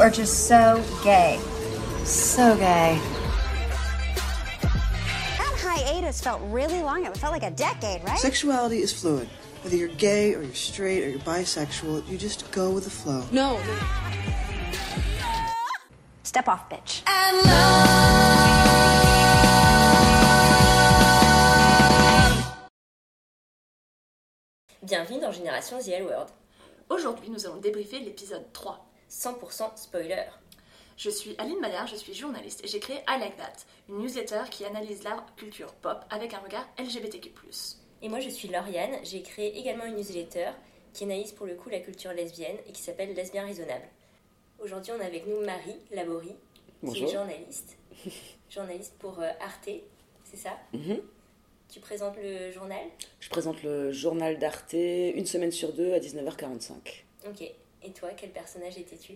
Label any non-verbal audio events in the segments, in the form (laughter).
are just so gay. So gay. That hiatus felt really long. It felt like a decade, right? Sexuality is fluid. Whether you're gay or you're straight or you're bisexual, you just go with the flow. No. Step off, bitch. Bienvenue dans Génération The L Word. Aujourd'hui, nous allons débriefer l'épisode 3. 100% spoiler. Je suis Aline Maillard, je suis journaliste et j'ai créé I Like That, une newsletter qui analyse la culture pop avec un regard LGBTQ+. Et moi je suis Lauriane, j'ai créé également une newsletter qui analyse pour le coup la culture lesbienne et qui s'appelle Lesbien Raisonnable. Aujourd'hui on a avec nous Marie Laborie, qui Bonjour. est journaliste. (laughs) journaliste pour euh, Arte, c'est ça? Mhm. Tu présentes le journal? Je présente le journal d'Arte une semaine sur deux à 19h45. Ok. Et toi, quel personnage étais-tu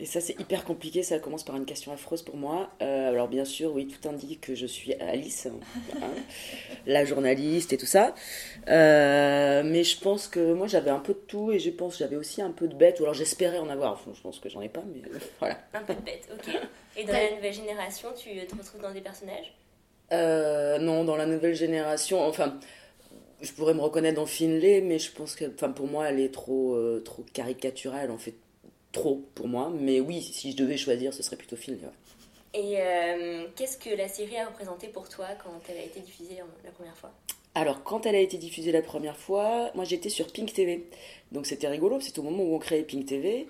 Et ça, c'est hyper compliqué, ça commence par une question affreuse pour moi. Euh, alors, bien sûr, oui, tout indique que je suis Alice, hein, (laughs) la journaliste et tout ça. Euh, mais je pense que moi, j'avais un peu de tout et je pense que j'avais aussi un peu de bête, ou alors j'espérais en avoir. Enfin, je pense que j'en ai pas, mais (laughs) voilà. Un peu de bête, ok. (laughs) Et dans la nouvelle génération, tu te retrouves dans des personnages? Euh, non, dans la nouvelle génération, enfin, je pourrais me reconnaître dans Finlay, mais je pense que, enfin, pour moi, elle est trop, euh, trop caricaturale, en fait, trop pour moi. Mais oui, si je devais choisir, ce serait plutôt Finlay. Et euh, qu'est-ce que la série a représenté pour toi quand elle a été diffusée en- la première fois? Alors, quand elle a été diffusée la première fois, moi j'étais sur Pink TV. Donc c'était rigolo, c'est au moment où on créait Pink TV.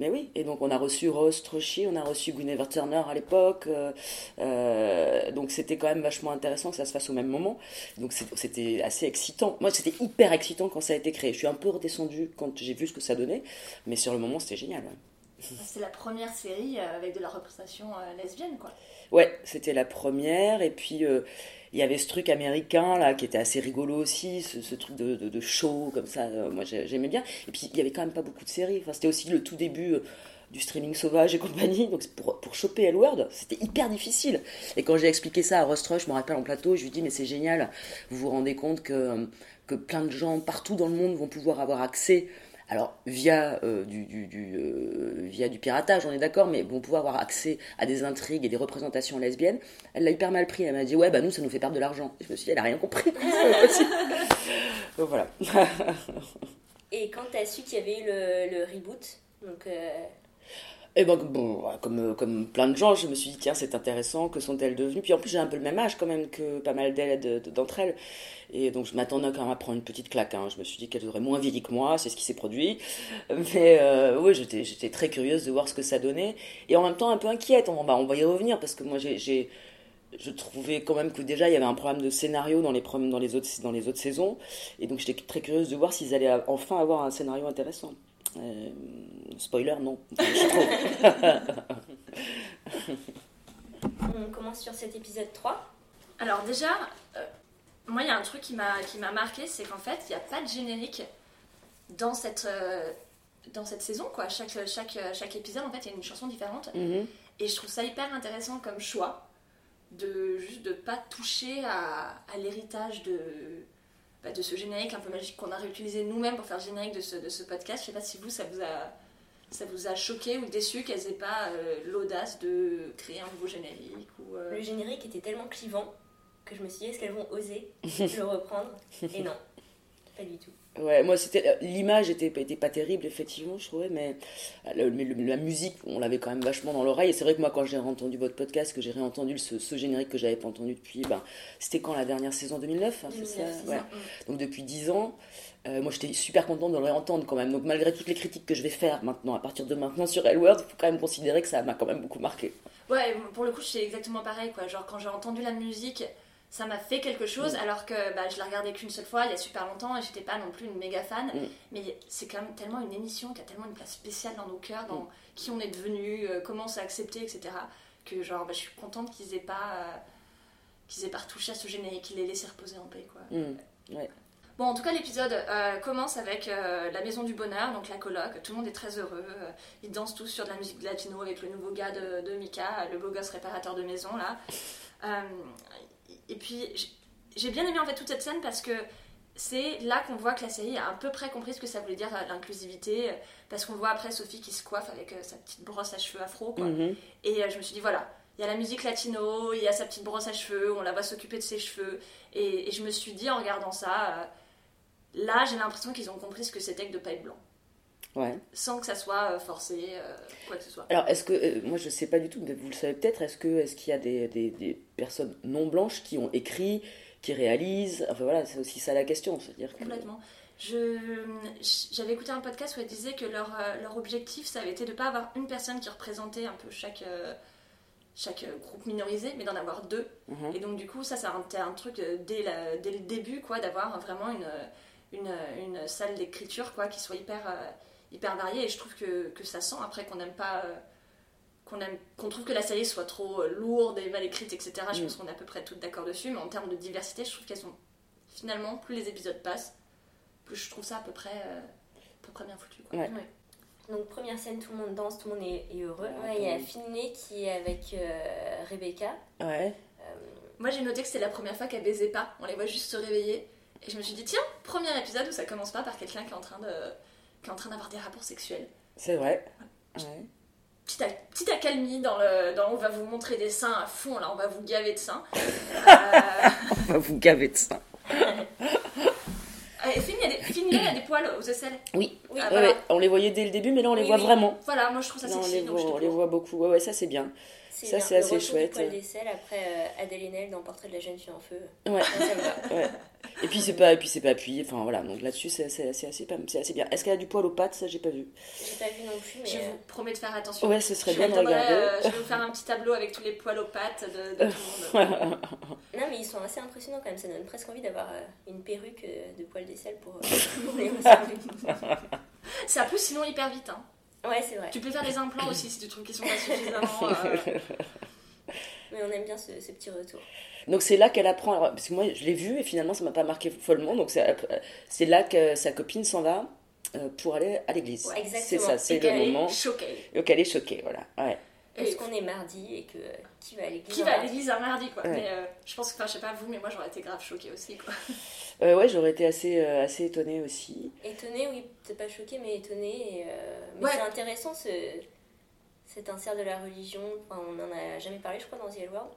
Mais oui, et donc on a reçu Rose Trochy, on a reçu Guinevere Turner à l'époque. euh, euh, donc c'était quand même vachement intéressant que ça se fasse au même moment. Donc c'était assez excitant. Moi c'était hyper excitant quand ça a été créé. Je suis un peu redescendue quand j'ai vu ce que ça donnait. Mais sur le moment c'était génial. ouais. C'est la première série euh, avec de la représentation lesbienne, quoi. Ouais, c'était la première. Et puis, euh, il y avait ce truc américain, là, qui était assez rigolo aussi, ce, truc de, show, comme ça. euh, moi, j'ai- j'aimais bien. Et puis, il y avait quand même pas beaucoup de séries. Enfin, c'était aussi le tout début euh, du streaming sauvage et compagnie. Donc, pour, pour choper L-Word, c'était hyper difficile. Et quand j'ai expliqué ça à Ross Rush, je me rappelle en plateau, je lui dis, mais c'est génial. Vous vous rendez compte que, euh, que plein de gens partout dans le monde vont pouvoir avoir accès alors via euh, du, du, du, euh, via du piratage, on est d'accord, mais vont pouvoir avoir accès à des intrigues et des représentations lesbiennes. Elle l'a hyper mal pris. Elle m'a dit ouais bah nous ça nous fait perdre de l'argent. Et je me suis dit elle a rien compris. (laughs) Donc voilà. Et quand tu as su qu'il y avait eu le, le reboot, donc euh, Et ben bon, comme, euh, comme plein de gens, je me suis dit, tiens, c'est intéressant, que sont-elles devenues? Puis en plus, j'ai un peu le même âge quand même que pas mal d'elles, de- de- d'entre elles. Et donc, je m'attendais quand même à prendre une petite claque. hein. Je me suis dit qu'elles auraient moins vieilli que moi, c'est ce qui s'est produit. Mais euh, oui, j'étais, j'étais très curieuse de voir ce que ça donnait. Et en même temps, un peu inquiète. On va, on va y revenir parce que moi, j'ai. j'ai- je trouvais quand même que déjà il y avait un problème de scénario dans les, dans les, autres, dans les autres saisons. Et donc j'étais très curieuse de voir s'ils allaient enfin avoir un scénario intéressant. Euh, spoiler, non. (laughs) Je trouve. (laughs) on commence sur cet épisode 3. Alors déjà, euh, moi il y a un truc qui m'a qui m'a marqué, c'est qu'en fait il n'y a pas de générique dans cette euh, dans cette saison quoi. Chaque chaque chaque épisode en fait il y a une chanson différente Mhm. et je trouve ça hyper intéressant comme choix de juste de pas toucher à, à l'héritage de bah, de ce générique un peu magique qu'on a réutilisé nous-mêmes pour faire le générique de ce, de ce podcast. Je sais pas si vous ça vous a ça vous a choqué ou déçu qu'elles aient pas euh, l'audace de créer un nouveau générique ou euh, Le générique était tellement clivant que je me suis dit est-ce qu'elles vont oser (laughs) le reprendre? Et non, pas du tout. Ouais, moi c'était euh, l'image était, était pas terrible effectivement, je trouvais, mais, euh, le- mais le- la musique, on l'avait quand même vachement dans l'oreille. Et c'est vrai que moi, quand j'ai entendu votre podcast, que j'ai réentendu ce, ce générique que j'avais pas entendu depuis, ben, c'était quand la dernière saison 2009, hein, c'est 2009, ça? Ouais. Donc depuis 10 ans, euh, moi j'étais super contente de le réentendre quand même. Donc malgré toutes les critiques que je vais faire maintenant, à partir de maintenant sur L-Word, il faut quand même considérer que ça m'a quand même beaucoup marqué. Ouais, pour le coup, c'est exactement pareil, quoi. Genre, quand j'ai entendu la musique, ça m'a fait quelque chose, alors que bah, je la regardais qu'une seule fois, il y a super longtemps, et j'étais pas non plus une méga fan. Mm. Mais c'est quand même tellement une émission qui a tellement une place spéciale dans nos cœurs, dans qui on est devenu, euh, comment on s'est accepté, etc. Que, genre, bah, je suis contente qu'ils aient pas. euh, qu'ils aient pas retouché à ce générique, qu'ils l'aient laissé reposer en paix, quoi. Mm. Ouais. Bon, en tout cas, l'épisode euh, commence avec euh, la maison du bonheur, donc la coloc. Tout le monde est très heureux. euh, ils dansent tous sur de la musique latino avec le nouveau gars de, de Mika, le beau gosse réparateur de maison, là. Et puis, j'ai- bien aimé en fait toute cette scène parce que c'est là qu'on voit que la série a à peu près compris ce que ça voulait dire euh, l'inclusivité, euh, parce qu'on voit après Sophie qui se coiffe avec euh, sa petite brosse à cheveux afro, quoi. Mhm. Et euh, je me suis dit, voilà, il y a la musique latino, il y a sa petite brosse à cheveux, on la voit s'occuper de ses cheveux. Et, et je me suis dit, en regardant ça, euh, là, j'ai l'impression qu'ils ont compris ce que c'était que de pas être blanc. Ouais. Sans que ça soit euh, forcé, euh, quoi que ce soit. Alors, est-ce que, euh, moi je sais pas du tout, mais vous le savez peut-être, est-ce que est-ce qu'il y a des, des, des personnes non blanches qui ont écrit, qui réalisent Enfin voilà, c'est aussi ça la question. C'est-à-dire que. Complètement. Je, j'avais écouté un podcast où elle disait que leur, leur objectif, ça avait été de ne pas avoir une personne qui représentait un peu chaque, chaque groupe minorisé, mais d'en avoir deux. Mhm. Et donc, du coup, ça, ça a un, un truc dès, la- dès le début, quoi, d'avoir vraiment une, une, une salle d'écriture, quoi, qui soit hyper, hyper variée. Et je trouve que, que ça sent après qu'on n'aime pas. euh, qu'on aime, qu'on trouve que la série soit trop euh, lourde et mal écrite, etc. Je Mm. pense qu'on est à peu près toutes d'accord dessus, mais en termes de diversité, je trouve qu'elles sont finalement, plus les épisodes passent, plus je trouve ça à peu près, euh, à peu près bien foutu. Quoi. Ouais. Donc première scène, tout le monde danse, tout le monde est, est heureux. Ouais, Ouais, il y a tout Finlay qui est avec euh, Rebecca. Ouais. Moi j'ai noté que c'était la première fois qu'elle baisait pas, on les voit juste se réveiller, et je me suis dit, tiens, premier épisode où ça commence pas par quelqu'un qui est en train de qui est en train d'avoir des rapports sexuels. C'est vrai. Ouais. Petite, ac- petite accalmie dans le. Dans, on va vous montrer des seins à fond, là, on va vous gaver de seins. Euh, (laughs) On va vous gaver de ça. et Finn, il y a des, Finn, il y a des poils aux aisselles. Oui. Oui, Ouais, voilà. ouais, on les voyait dès le début, mais là on les Oui, voit oui. vraiment. Voilà, moi je trouve ça Là, on sexy, les voit, on les voit beaucoup. Ouais, ouais, ça c'est bien. C'est Ça, c'est assez chouette. Du poil après euh, Adèle Haenel dans Portrait de la jeune fille en feu. Ouais. Ça. (laughs) Ouais. Et puis c'est pas, et puis c'est pas appuyé. Enfin voilà, donc là-dessus c'est assez, c'est assez bien. Est-ce qu'elle a du poil aux pattes? Ça j'ai pas vu. J'ai pas vu non plus, mais Je euh, vous promets de faire attention. Ouais, ce serait Je bien de regarder. euh, je vais vous faire un petit tableau avec tous les poils aux pattes de, de tout le monde. (laughs) non, mais ils sont assez impressionnants quand même. Ça donne presque envie d'avoir euh, une perruque euh, de poil d'aisselle pour, euh, (laughs) pour les ressembler. Ça pousse sinon hyper vite. Hein. Ouais, c'est vrai. Tu peux faire des implants aussi si tu trouves qu'ils sont pas (laughs) suffisamment. euh, Mais on aime bien ce, ce petit retour. Donc c'est là qu'elle apprend. alors, parce que moi je l'ai vu et finalement ça m'a pas marqué follement. Donc c'est c'est là que sa copine s'en va euh, pour aller à l'église. Ouais, c'est ça, c'est le moment. choquée. Donc elle est choquée, voilà. Ouais. Parce Et qu'on est mardi et que euh, qui va à l'église qui un va à mardi l'église un mardi quoi. Ouais. Mais euh, je pense que, enfin je sais pas vous, mais moi j'aurais été grave choquée aussi quoi. (laughs) Euh, ouais, j'aurais été assez, euh, assez étonnée aussi. Étonnée, oui, peut-être pas choquée, mais étonnée. Et, euh, Mais Ouais. c'est intéressant ce, cet insert de la religion. Enfin, on en a jamais parlé, je crois, dans The L World.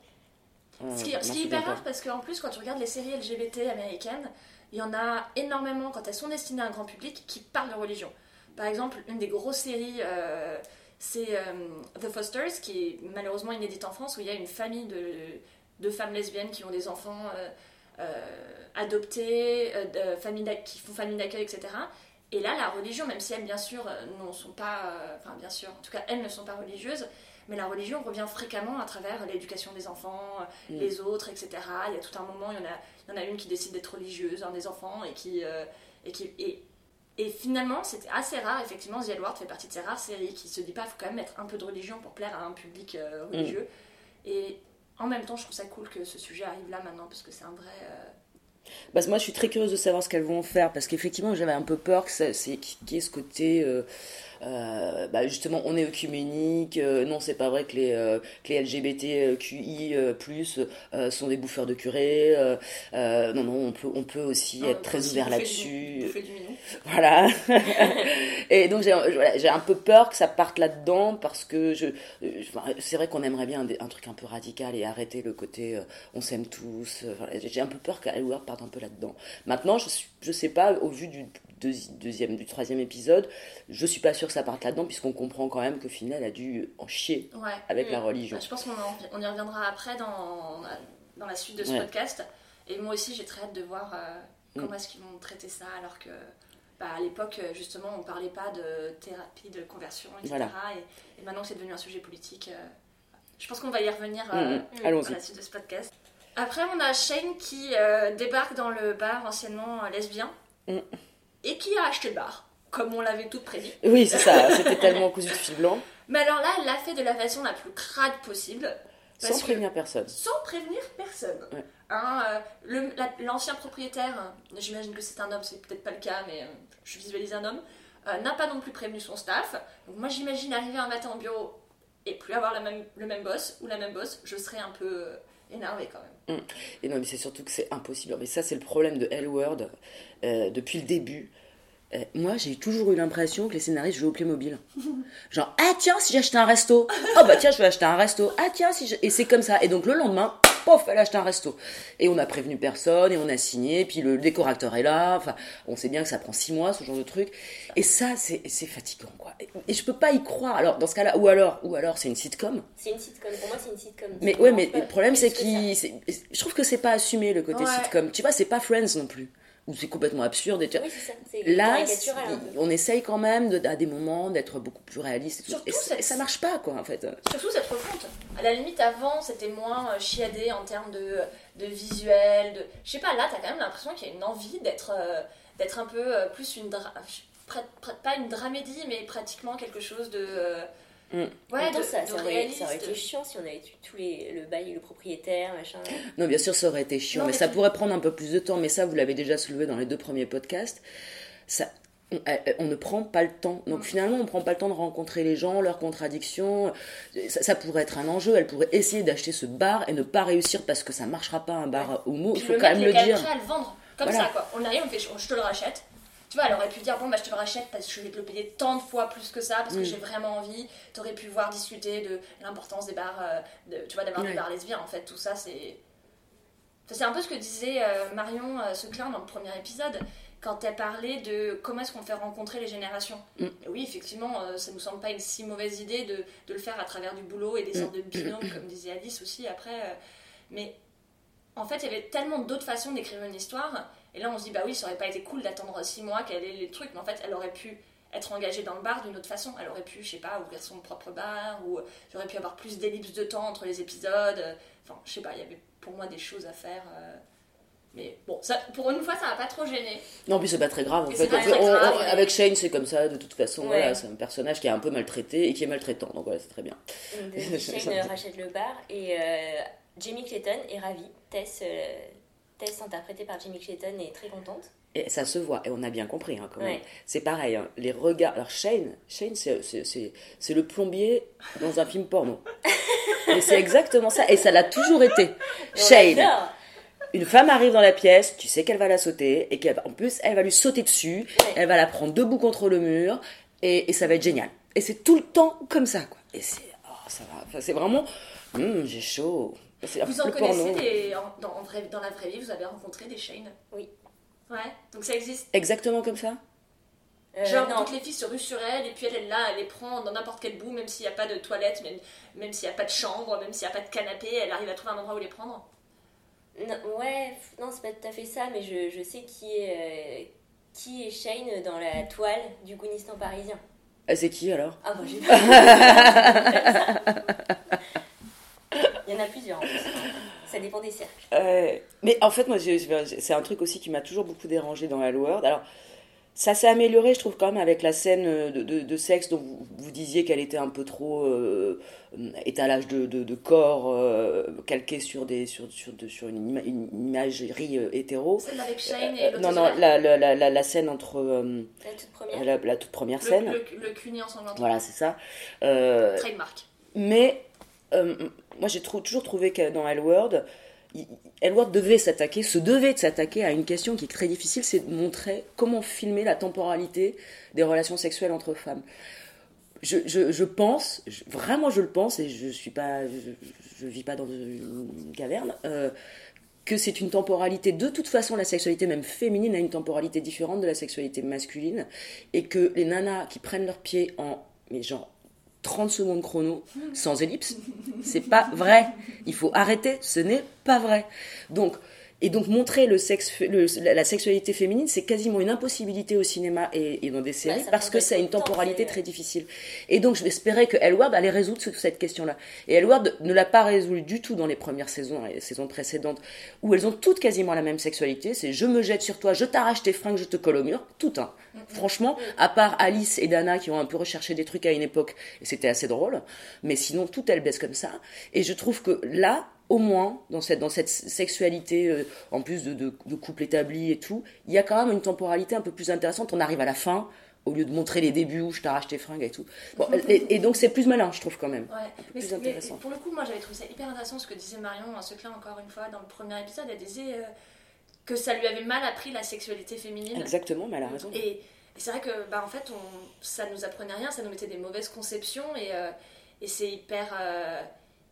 Euh, Ce qui, ce qui est hyper rare parce qu'en plus quand tu regardes les séries LGBT américaines, il y en a énormément quand elles sont destinées à un grand public qui parlent de religion. Par exemple, une des grosses séries, euh, c'est euh, The Fosters, qui est malheureusement inédite en France, où il y a une famille de, de femmes lesbiennes qui ont des enfants euh, euh, adoptés, d'ac- qui font famille d'accueil, etc. Et là, la religion, même si elles, bien sûr, ne sont pas, enfin, bien sûr, en tout cas, elles ne sont pas religieuses, mais la religion revient fréquemment à travers l'éducation des enfants, Mm. les autres, etc. Il y a tout un moment, il y en a, il y en a une qui décide d'être religieuse, un des enfants, et qui. euh, et, qui et, et finalement, c'était assez rare, effectivement, The Edward fait partie de ces rares séries qui se dit pas, il faut quand même mettre un peu de religion pour plaire à un public euh, religieux. Et en même temps, je trouve ça cool que ce sujet arrive là maintenant, parce que c'est un vrai. euh, Bah, moi, je suis très curieuse de savoir ce qu'elles vont faire parce qu'effectivement, j'avais un peu peur que ça, c'est qu'il y ait ce côté. euh, euh, bah, justement, on est œcuménique. euh, non, c'est pas vrai que les, euh, que les LGBTQI euh, plus sont des bouffeurs de curés. euh, non, non, on peut, on peut aussi être très aussi ouvert là-dessus. Voilà. (laughs) et donc j'ai voilà, un peu peur que ça parte là-dedans parce que je, c'est vrai qu'on aimerait bien un, un truc un peu radical et arrêter le côté on s'aime tous. j'ai un peu peur qu'Halloween parte un peu là-dedans. Maintenant, je je sais pas au vu du deuxi- deuxième, du troisième épisode, je suis pas sûre que ça parte là-dedans puisqu'on comprend quand même que final a dû en chier Ouais. avec Mm. la religion. Bah, je pense qu'on en- on y reviendra après dans, dans la suite de ce Ouais. podcast. Et moi aussi, j'ai très hâte de voir euh, Mm. comment est-ce qu'ils vont traiter ça, alors que bah, à l'époque, justement, on parlait pas de thérapie, de conversion, etc. Voilà. Et, et maintenant que c'est devenu un sujet politique, euh, je pense qu'on va y revenir Mm, euh, mm. la suite de ce podcast. Après, on a Shane qui euh, débarque dans le bar anciennement lesbien Mm. Et qui a acheté le bar, comme on l'avait tout prédit. Oui, c'est ça. (laughs) C'était tellement cousu de fil blanc, Mais alors là, elle l'a fait de la façon la plus crade possible. sans prévenir personne. sans prévenir personne. Ouais. Hein, euh, la- L'ancien propriétaire, euh, j'imagine que c'est un homme, c'est peut-être pas le cas, mais euh, je visualise un homme, euh, n'a pas non plus prévenu son staff. Donc moi j'imagine arriver un matin au bureau et plus avoir la même, le même boss ou la même boss, je serais un peu, euh, énervé quand même. Et non, mais c'est surtout que c'est impossible. Mais ça, c'est le problème de Hellworld euh, depuis le début. Euh, moi, j'ai toujours eu l'impression que les scénaristes jouaient au Playmobil. (laughs) Genre, ah tiens, si j'achetais un resto. Oh bah tiens, je vais acheter un resto. Ah tiens, si je... Et c'est comme ça. Et donc le lendemain, pof, elle achète un resto. Et on a prévenu personne, et on a signé, puis le décorateur est là. Enfin, on sait bien que ça prend six mois, ce genre de truc. Et ça, c'est fatigant, quoi. Et- Et je peux pas y croire. Alors, dans ce cas-là, ou alors, ou alors c'est une sitcom. C'est une sitcom. Pour moi, c'est une sitcom. Mais ouais, mais le problème c'est qu'il, je trouve que c'est pas assumé le côté Ouais. sitcom. Tu vois, c'est pas Friends non plus, où c'est complètement absurde. Et tu- Oui, ça. Là, on essaye quand même de, à des moments d'être beaucoup plus réaliste. Et, tout. Surtout Et ça, ça marche pas, quoi, en fait. Surtout cette refonte. À la limite, avant, c'était moins euh, chiadé en termes de, de visuel. De... Je sais pas, là, t'as quand même l'impression qu'il y a une envie d'être euh, d'être un peu euh, plus une. dra- Pas une dramédie, mais pratiquement quelque chose de. euh, Mm. Ouais, même temps, de, ça, ça aurait, réaliste. ça aurait été chiant si on avait eu tous les, le bail, le propriétaire, machin. Non, bien sûr, ça aurait été chiant, Non, mais, mais ça pourrait prendre un peu plus de temps. Mais ça, vous l'avez déjà soulevé dans les deux premiers podcasts. Ça, on, on ne prend pas le temps. Donc Mm. finalement, on ne prend pas le temps de rencontrer les gens, leurs contradictions. Ça, ça pourrait être un enjeu. Elle pourrait essayer d'acheter ce bar et ne pas réussir parce que ça marchera pas un bar homo. Il faut quand même le dire. prêt à le vendre. Comme Voilà. ça, quoi. On arrive, on fait, je te le rachète. Tu vois, elle aurait pu dire, bon, bah, je te le rachète parce que je vais te le payer tant de fois plus que ça, parce que Mm. j'ai vraiment envie. T'aurais pu voir discuter de l'importance des bars, euh, de, tu vois, d'avoir des bars lesbiens. En fait, tout ça, c'est. C'est un peu ce que disait euh, Marion euh, Seclin dans le premier épisode, quand elle parlait de comment est-ce qu'on fait rencontrer les générations. Mm. Oui, effectivement, euh, ça nous semble pas une si mauvaise idée de, de le faire à travers du boulot et des Mm. sortes de binômes, comme disait Alice aussi après. mais en fait, il y avait tellement d'autres façons d'écrire une histoire. Et là, on se dit, bah oui, ça aurait pas été cool d'attendre six mois qu'elle ait les trucs. Mais en fait, elle aurait pu être engagée dans le bar d'une autre façon. Elle aurait pu, je sais pas, ouvrir son propre bar, ou j'aurais pu avoir plus d'ellipses de temps entre les épisodes. Enfin, je sais pas, il y avait pour moi des choses à faire. euh. Mais bon, ça, pour une fois, ça m'a pas trop gêné. Non, puis c'est pas très grave en fait. pas très on- grave, on- ouais. avec Shane, c'est comme ça de toute façon. Ouais. Voilà, c'est un personnage qui est un peu maltraité et qui est maltraitant. Donc voilà, c'est très bien. Donc, Shane euh, (laughs) rachète le bar et euh, Jamie Clayton est ravie. Tess, euh, Tess, interprétée par Jamie Clayton, est très contente. Et ça se voit, et on a bien compris hein, quand même. Ouais. C'est pareil, hein, les regards. Alors Shane, Shane c'est, le plombier dans un film porno. (laughs) Et c'est exactement ça, et ça l'a toujours été. Shane, une femme arrive dans la pièce, tu sais qu'elle va la sauter, et qu'en plus elle va lui sauter dessus, Ouais. elle va la prendre debout contre le mur, et, et ça va être génial. Et c'est tout le temps comme ça, quoi. Et c'est, oh, ça va, enfin, c'est vraiment, Hum, j'ai chaud. Vous en connaissez porno. des, en- dans, en vrai- dans la vraie vie, vous avez rencontré des Shane Oui. Ouais, donc ça existe. Exactement comme ça Euh, Genre, non, toutes les filles se ruent sur elle, et puis elle est là, elle les prend dans n'importe quel bout, même s'il n'y a pas de toilette, même, même s'il n'y a pas de chambre, même s'il n'y a pas de canapé, elle arrive à trouver un endroit où les prendre. non, ouais, non, c'est pas tout à fait ça, mais je, je sais qui est, euh, qui est Shane dans la toile du Gounistan parisien. Ah, C'est qui alors? Ah, moi j'ai (laughs) Il y en a plusieurs en plus. Ça dépend des cercles. Euh, mais en fait, moi, c'est un truc aussi qui m'a toujours beaucoup dérangé dans Hellworld. Alors, ça s'est amélioré, je trouve, quand même, avec la scène de, de- de sexe dont vous, vous disiez qu'elle était un peu trop euh, étalage de, de, de corps euh, calqué sur, des, sur, sur, de- sur une, ima- une imagerie euh, hétéro. Celle avec Shane et Euh, l'autre non, non, la, la, la, la, la scène entre euh, La toute première. la, la toute première le, scène. le, le cul ensanglantant. Voilà, c'est ça. Euh, Trademark. mais euh, moi, j'ai toujours trouvé que dans Hellworld devait s'attaquer, se devait de s'attaquer à une question qui est très difficile, c'est de montrer comment filmer la temporalité des relations sexuelles entre femmes. Je, pense, vraiment je le pense, et je suis pas, je vis pas dans une caverne, euh, que c'est une temporalité. De toute façon, la sexualité même féminine a une temporalité différente de la sexualité masculine, et que les nanas qui prennent leurs pieds en, mais genre 30 secondes chrono, sans ellipse, c'est pas vrai. Il faut arrêter, ce n'est pas vrai. Donc, et donc montrer le sexe, le- la sexualité féminine, c'est quasiment une impossibilité au cinéma et, et dans des séries ça parce que c'est de une temporalité très difficile. Et donc j'espérais que Elward allait résoudre ce- cette question-là. Et Elward ne l'a pas résolu du tout dans les premières saisons, les saisons précédentes, où elles ont toutes quasiment la même sexualité. C'est je me jette sur toi, je t'arrache tes fringues, je te colle au mur, tout un. Franchement, à part Alice et Dana qui ont un peu recherché des trucs à une époque, et c'était assez drôle, mais sinon tout elles baissent comme ça. Et je trouve que là, au moins, dans cette, dans cette sexualité, euh, en plus de, de, de couple établi et tout, il y a quand même une temporalité un peu plus intéressante. On arrive à la fin, au lieu de montrer les débuts où je t'arrache tes fringues et tout. Bon, et, et donc c'est plus malin, je trouve quand même. Ouais, plus mais intéressant. pour le coup, moi j'avais trouvé ça hyper intéressant ce que disait Marion à Seclin encore une fois dans le premier épisode. Elle disait euh, que ça lui avait mal appris la sexualité féminine. Exactement, mais elle a raison. Et, et c'est vrai que bah, en fait, on, ça nous apprenait rien, ça nous mettait des mauvaises conceptions et, euh, et c'est hyper, euh,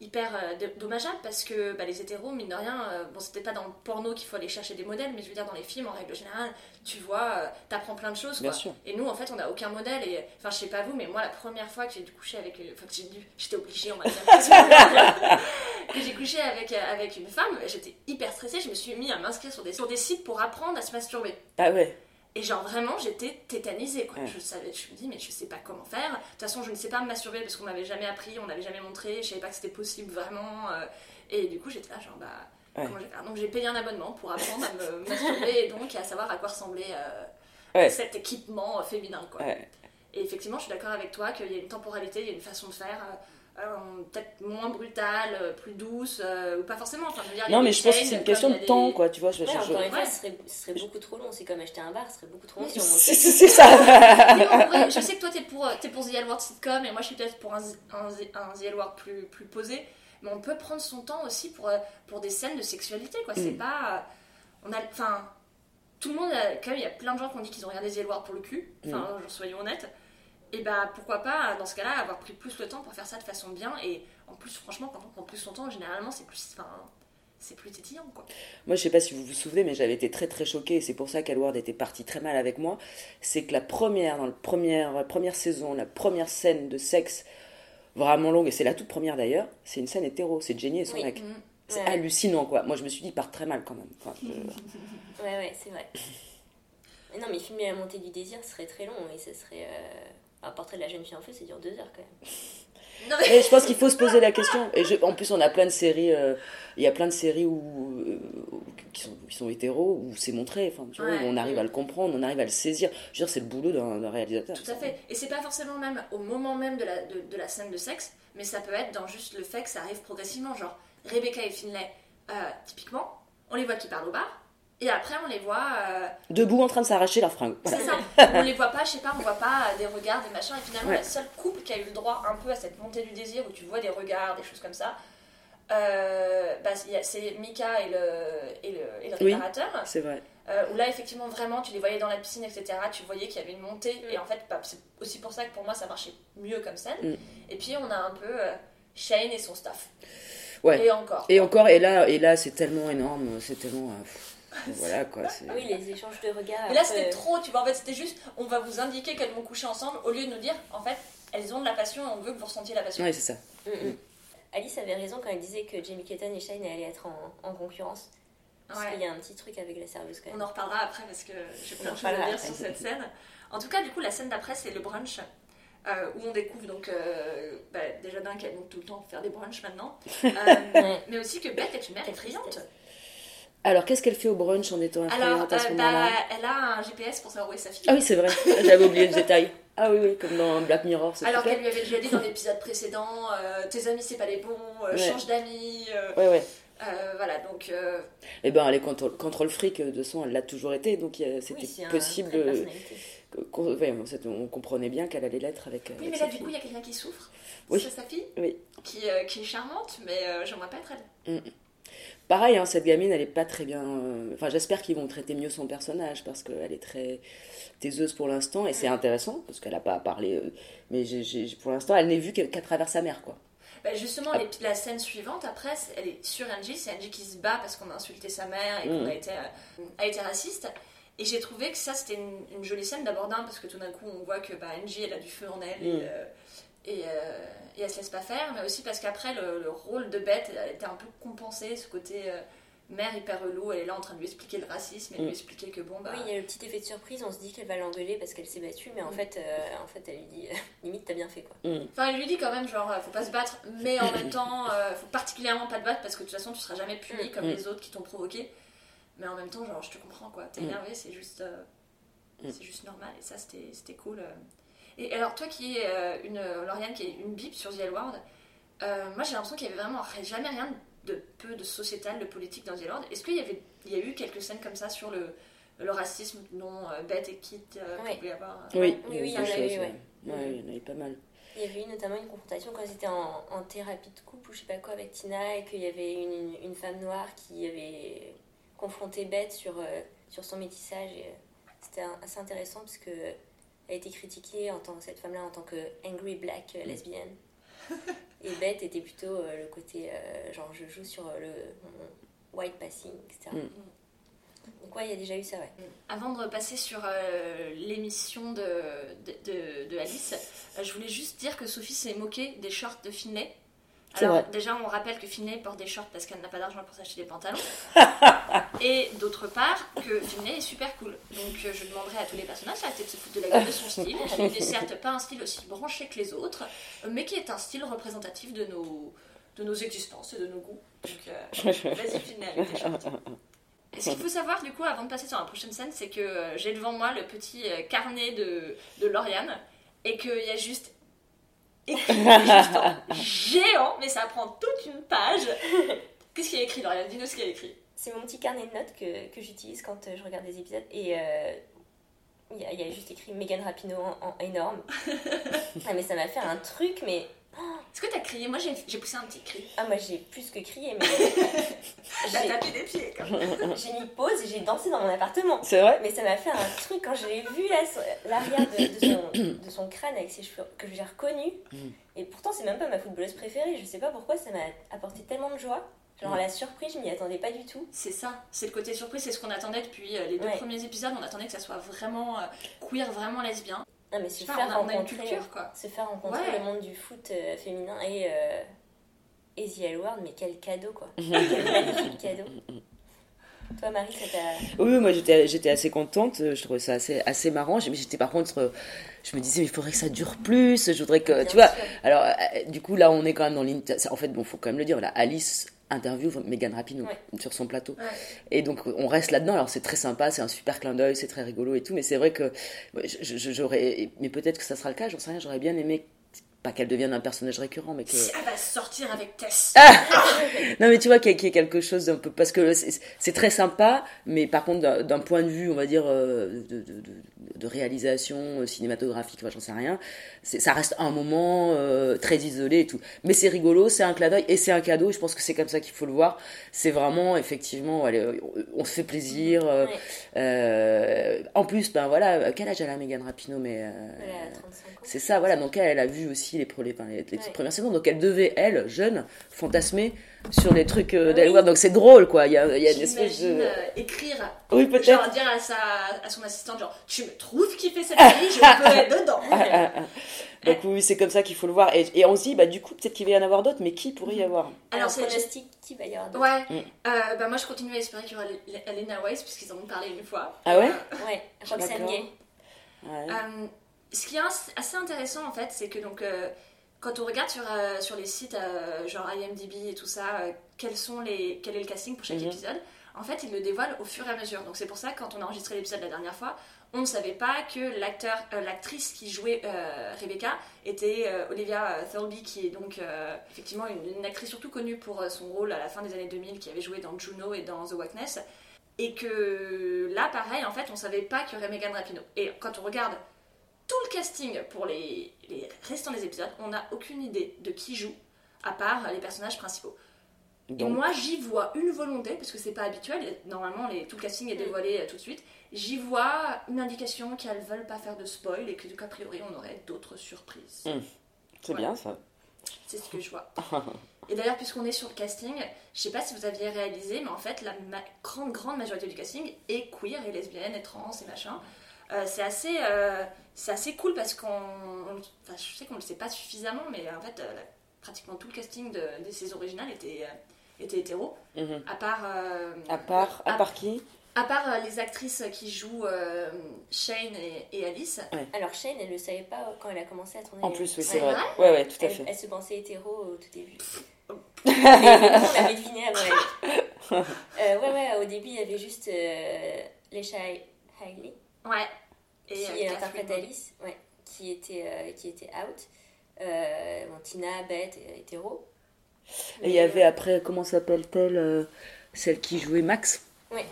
hyper euh, dommageable parce que bah, les hétéros, mine de rien, euh, bon, c'était pas dans le porno qu'il faut aller chercher des modèles, mais je veux dire, dans les films, en règle générale, tu vois, euh, t'apprends plein de choses. Bien quoi. sûr. Et nous, en fait, on n'a aucun modèle. Et enfin, je sais pas vous, mais moi, la première fois que j'ai dû coucher avec. une- Enfin, que j'ai dû. J'étais obligée, on m'a (laughs) que j'ai couché avec, euh, avec une femme, j'étais hyper stressée. Je me suis mis à m'inscrire sur des, sur des sites pour apprendre à se masturber. Ah ouais. Et genre vraiment, j'étais tétanisée quoi. Ouais. Je savais, je me dis mais je sais pas comment faire. De toute façon, je ne sais pas me masturber parce qu'on m'avait jamais appris, on m'avait jamais montré, je savais pas que c'était possible vraiment. euh, et du coup, j'étais là genre bah Ouais. comment je vais faire? Donc j'ai payé un abonnement pour apprendre à me (laughs) masturber et donc à savoir à quoi ressemblait euh, Ouais. cet équipement euh, féminin quoi. Ouais. Et effectivement, je suis d'accord avec toi qu'il y a une temporalité, il y a une façon de faire. euh, peut-être moins brutale, euh, plus douce, euh, ou pas forcément. Enfin, je veux dire, il y a Non, mais je pense que c'est une question de temps, quoi, tu vois. Je, Ouais, je- encore une fois, Ouais. ce serait, ce serait beaucoup trop long. C'est comme acheter un bar, ce serait beaucoup trop long si C'est ça. Mais en vrai, je sais que toi t'es pour, t'es pour The L Word sitcom et moi je suis peut-être pour un, un, un The L Word plus, plus posé. Mais on peut prendre son temps aussi pour, euh, pour des scènes de sexualité quoi. C'est Mm. pas. On a. Enfin. Tout le monde, a- quand même, il y a plein de gens qui ont dit qu'ils ont regardé The L Word pour le cul. Enfin, Mm. soyons honnêtes. Et bah pourquoi pas, dans ce cas-là, avoir pris plus le temps pour faire ça de façon bien. Et en plus, franchement, quand on prend plus son temps, généralement c'est plus. Enfin. C'est plus tétillant quoi. Moi, je sais pas si vous vous souvenez, mais j'avais été très très choquée, et c'est pour ça qu'Alward était parti très mal avec moi. C'est que la première, dans la première, la première saison, la première scène de sexe vraiment longue, et c'est la toute première d'ailleurs, c'est une scène hétéro, c'est Jenny et son Oui. mec. Mm. C'est Ouais. hallucinant quoi. Moi, je me suis dit, ils partent très mal quand même. Enfin, (laughs) Ouais, ouais, c'est vrai. (laughs) Mais non, mais filmer la montée du désir serait très long et ce serait. euh, Un portrait de la jeune fille en feu, ça dure deux heures quand même. (laughs) Non, mais- Mais je pense qu'il faut se poser la question. Et je- en plus, on a plein de séries. euh, Il y a plein de séries où, euh, qui, sont, qui sont hétéros où c'est montré. Enfin, tu vois, Ouais. où on arrive à le comprendre, on arrive à le saisir. Je veux dire, c'est le boulot d'un d'un réalisateur. Tout à fait. Et c'est pas forcément même au moment même de la, de, de la scène de sexe, mais ça peut être dans juste le fait que ça arrive progressivement. Genre, Rebecca et Finlay, euh, typiquement, on les voit qui parlent au bar, et après on les voit. euh, Debout en train de s'arracher la fringue. c'est ça. on les (laughs) voit pas, je sais pas, on voit pas euh, des regards, des machins, et finalement, Ouais. le seul couple qui a eu le droit un peu à cette montée du désir où tu vois des regards, des choses comme ça. euh, bah, c'est Mika et le, et le, et le Oui. réparateur. C'est vrai. Euh, où là effectivement vraiment tu les voyais dans la piscine etc tu voyais qu'il y avait une montée Mm. et en fait bah, c'est aussi pour ça que pour moi ça marchait mieux comme scène Mm. et puis on a un peu euh, Shane et son staff Ouais. et encore Et encore, et là, et là c'est tellement énorme. C'est tellement. euh, pff, voilà quoi. c'est- Oui, les échanges de regards. mais là c'était euh, trop tu vois en fait c'était juste on va vous indiquer qu'elles vont coucher ensemble au lieu de nous dire en fait elles ont de la passion on veut que vous ressentiez la passion Ouais, c'est ça. mm, mm. Alice avait raison quand elle disait que Jamie Keaton et Shane allaient être en, en concurrence. Parce Ouais. qu'il y a un petit truc avec la serveuse quand on même. en reparlera après parce que j'ai plein en de choses à dire sur cette scène en tout cas du coup la scène d'après c'est le brunch euh, où on découvre donc euh, bah, déjà d'un qu'elles vont tout le temps faire des brunchs maintenant (laughs) Euh, mais aussi que Beth est une mère Quelle effrayante. Alors, qu'est-ce qu'elle fait au brunch en étant Alors, effrayante à ce euh, moment-là bah, elle a un GPS pour savoir où est sa fille. Ah oui, c'est vrai. (laughs) J'avais oublié le détail. Ah oui, oui, comme dans Black Mirror. c'est Alors qu'elle lui avait déjà dit dans l'épisode précédent, euh, tes amis c'est pas les bons, euh, Ouais. change d'amis. euh, Ouais, ouais. euh, voilà, donc Eh ben, elle est contrôle, contrôle fric, de façon, elle l'a toujours été, donc Oui, c'était un possible. on on comprenait bien qu'elle allait l'être avec. oui, avec mais là du fille. coup il y a quelqu'un qui souffre. Oui. C'est sa fille Oui. qui, euh, qui est charmante, mais euh, j'aimerais pas être elle. Pareil, hein, cette gamine, elle est pas très bien. euh, Enfin, j'espère qu'ils vont traiter mieux son personnage parce qu'elle est très taiseuse pour l'instant et c'est intéressant parce qu'elle a pas à parler. euh, mais pour l'instant, elle n'est vue qu'à travers sa mère, quoi. Bah, justement, Ah. les- la scène suivante, après, elle est sur Angie, c'est Angie qui se bat parce qu'on a insulté sa mère et qu'on a été, euh, a été raciste. Et j'ai trouvé que ça, c'était une, une jolie scène d'abord d'un, parce que tout d'un coup, on voit que bah, Angie, elle a du feu en elle et, euh, et, euh, et elle se laisse pas faire, mais aussi parce qu'après, le, le rôle de Beth a été un peu compensé, ce côté euh, mère hyper relou, elle est là en train de lui expliquer le racisme et de lui Mhm. expliquer que bon, bah. Oui, il y a le petit effet de surprise, on se dit qu'elle va l'engueuler parce qu'elle s'est battue, mais en, Mm. fait, euh, en fait, elle lui dit (laughs) limite, t'as bien fait quoi. Enfin, elle lui dit quand même, genre, euh, faut pas se battre, mais en même temps, euh, faut particulièrement pas te battre parce que de toute façon, tu seras jamais puni Mm. comme Mm. les autres qui t'ont provoqué. Mais en même temps, genre, je te comprends quoi. T'es Mm. énervé, c'est juste, euh, Mm. c'est juste normal. Et ça, c'était c'était cool. Et alors, toi qui es euh, une, Lauriane, qui est une bip sur The L Word, euh, moi j'ai l'impression qu'il y avait vraiment jamais rien de peu de sociétal, de politique dans The L Word. Est-ce qu'il y avait, il y a eu quelques scènes comme ça sur le, le racisme dont euh, Beth et Kit euh, Ouais. pouvaient avoir. Oui, oui, il y oui, a il y en a eu, choses, ouais. ouais. Ouais, il y en avait pas mal. Il y avait eu notamment une confrontation quand ils étaient en, en thérapie de couple ou je sais pas quoi avec Tina et qu'il y avait une, une- une femme noire qui avait confronté Beth sur, euh, sur son métissage. Et, euh, c'était un- assez intéressant parce que euh, a été critiquée en tant cette femme-là en tant que angry black euh, lesbienne. (laughs) et Beth était plutôt euh, le côté euh, genre je joue sur euh, le white passing, etc. Mm. Donc ouais, il y a déjà eu ça, ouais. Avant de repasser sur euh, l'émission de, de, de- de Alice, euh, je voulais juste dire que Sophie s'est moquée des shorts de Finlay. Alors, vrai. déjà, on rappelle que Finlay porte des shorts parce qu'elle n'a pas d'argent pour s'acheter des pantalons. (laughs) Et d'autre part, que Finlay est super cool. Donc, euh, je demanderai à tous les personnages d'arrêter de se foutre de la gueule de son style, qui n'est (laughs) certes pas un style aussi branché que les autres, mais qui est un style représentatif de nos, de nos existences et de nos goûts. Donc, euh, vas-y, Finlay, avec tes shorts. Ce qu'il faut savoir du coup avant de passer sur la prochaine scène, c'est que euh, j'ai devant moi le petit carnet de, de Lauriane et qu'il y a juste (laughs) géant, mais ça prend toute une page. Qu'est-ce qu'il y a écrit Lauriane Dis-nous ce qu'il y a écrit. C'est mon petit carnet de notes que, que j'utilise quand euh, je regarde des épisodes. Et euh, il y, a- il y a juste écrit Megan Rapinoe en, en énorme. (laughs) ah, mais ça m'a fait un truc, mais. Est-ce que t'as crié Moi j'ai j'ai poussé un petit cri. Ah, moi j'ai plus que crié, mais. (laughs) J'ai- tapé des pieds quand même. (laughs) j'ai mis pause et j'ai dansé dans mon appartement. C'est vrai? Mais ça m'a fait un truc quand je l'ai vu l'arrière de, de son, de son crâne avec ses cheveux que j'ai reconnu. Et pourtant, c'est même pas ma footballeuse préférée. Je sais pas pourquoi ça m'a apporté tellement de joie. Genre la surprise, je m'y attendais pas du tout. C'est ça, c'est le côté surprise, c'est ce qu'on attendait depuis euh, les deux Ouais. premiers épisodes. On attendait que ça soit vraiment euh, queer, vraiment lesbien. Non, mais se pas, faire on a, on a une rencontrer. culture quoi. se faire rencontrer Ouais. le monde du foot euh, féminin et, euh, et The mais quel cadeau quoi. (laughs) quel magnifique cadeau. Toi Marie, ça t'a. Oui, moi j'étais j'étais assez contente, je trouvais ça assez, assez marrant. Mais j'étais par contre, euh, je me disais, mais il faudrait que ça dure plus. Je voudrais que. Bien tu vois, sûr. alors euh, du coup, là, on est quand même dans l'inter. En fait, bon, faut quand même le dire, là, Alice interview Megan Rapinoe Ouais. sur son plateau. Ouais. Et donc, on reste là-dedans. Alors, c'est très sympa, c'est un super clin d'œil, c'est très rigolo et tout. Mais c'est vrai que j'aurais. Mais peut-être que ça sera le cas, j'en sais rien. J'aurais bien aimé. Pas qu'elle devienne un personnage récurrent, mais que. Elle va sortir avec Tess. Ah (laughs) Non, mais tu vois qu'il y, a- qu'il y a quelque chose d'un peu. Parce que c'est très sympa, mais par contre, d'un- point de vue, on va dire, euh, de, de- de- de réalisation euh, cinématographique, enfin, j'en sais rien, ça reste un moment euh, très isolé et tout. Mais c'est rigolo, c'est un clin d'œil et c'est un cadeau. Je pense que c'est comme ça qu'il faut le voir. C'est vraiment, effectivement, allez, on, on se fait plaisir. euh, Ouais. euh, en plus, ben voilà, quel âge elle a, Megan Rapinoe mais, Elle a 35 ans. c'est ça, voilà. Donc elle, elle a vu aussi les, les, enfin, les- les Ouais. premières secondes. Donc elle devait, elle, jeune, fantasmer sur les trucs euh, Oui. d'Elwood. Donc c'est drôle, quoi. Il y a, il y a une espèce de. euh, écrire Oui, Genre peut-être. dire à, sa, à son assistante, genre, tu me trouves qui fait cette série, je peux être dedans. (laughs) Ah, ah. Donc oui, c'est comme ça qu'il faut le voir. Et, et on se dit, bah du coup, peut-être qu'il va y en avoir d'autres, mais qui pourrait y avoir? Alors, c'est pronostic qui va y avoir d'autres? Ouais, Mm. euh, bah moi je continue à espérer qu'il y aura Elena Weiss, puisqu'ils en ont parlé une fois. Ah ouais? Euh, Ouais, Roxane. Gay. Ouais. Euh, ce qui est as- assez intéressant en fait, c'est que donc euh, quand on regarde sur, euh, sur les sites euh, genre IMDb et tout ça, quels sont les, quel est le casting pour chaque Mhm. épisode, en fait ils le dévoilent au fur et à mesure. Donc c'est pour ça que quand on a enregistré l'épisode la dernière fois, on ne savait pas que l'acteur, l'actrice qui jouait Rebecca était Olivia Thirlby, qui est donc effectivement une, une actrice surtout connue pour son rôle à la fin des années 2000, qui avait joué dans Juno et dans The Wackness. Et que là, pareil, en fait, on savait pas qu'il y aurait Megan Rapinoe. Et quand on regarde tout le casting pour les, les restants des épisodes, on n'a aucune idée de qui joue, à part les personnages principaux. Et moi, j'y vois une volonté, parce que c'est pas habituel, normalement les, tout le casting est dévoilé euh, tout de suite. J'y vois une indication qu'elles veulent pas faire de spoil et que, donc, a priori, on aurait d'autres surprises. Mm. c'est ouais. bien ça. C'est ce que je vois. (laughs) Et d'ailleurs, puisqu'on est sur le casting, je sais pas si vous aviez réalisé, mais en fait, la ma- grande, grande majorité du casting est queer et lesbienne et trans et machin. Euh, c'est assez, euh, c'est assez cool parce qu'on. Enfin, je sais qu'on le sait pas suffisamment, mais en fait, euh, la- pratiquement tout le casting de, des saisons originales était, euh, était hétéro. Mhm. À part. euh, À part, à à- part qui? À part euh, les actrices qui jouent euh, Shane et, et Alice. Alors Shane, elle le savait pas quand elle a commencé à tourner. En plus, oui, c'est vrai. Ouais, ouais, tout à Elle, fait. elle se pensait hétéro au tout début. On l'avait deviné avant elle. (laughs) Euh, ouais, ouais, au début, il y avait juste euh, Lesha Hailey, Ouais. Et qui euh, interprète Catherine Alice, ouais, qui, était, euh, qui était out. Euh, bon, Tina, Beth, hétéro. Et il y avait après, comment s'appelle-t-elle euh, Celle qui jouait Max Ouais.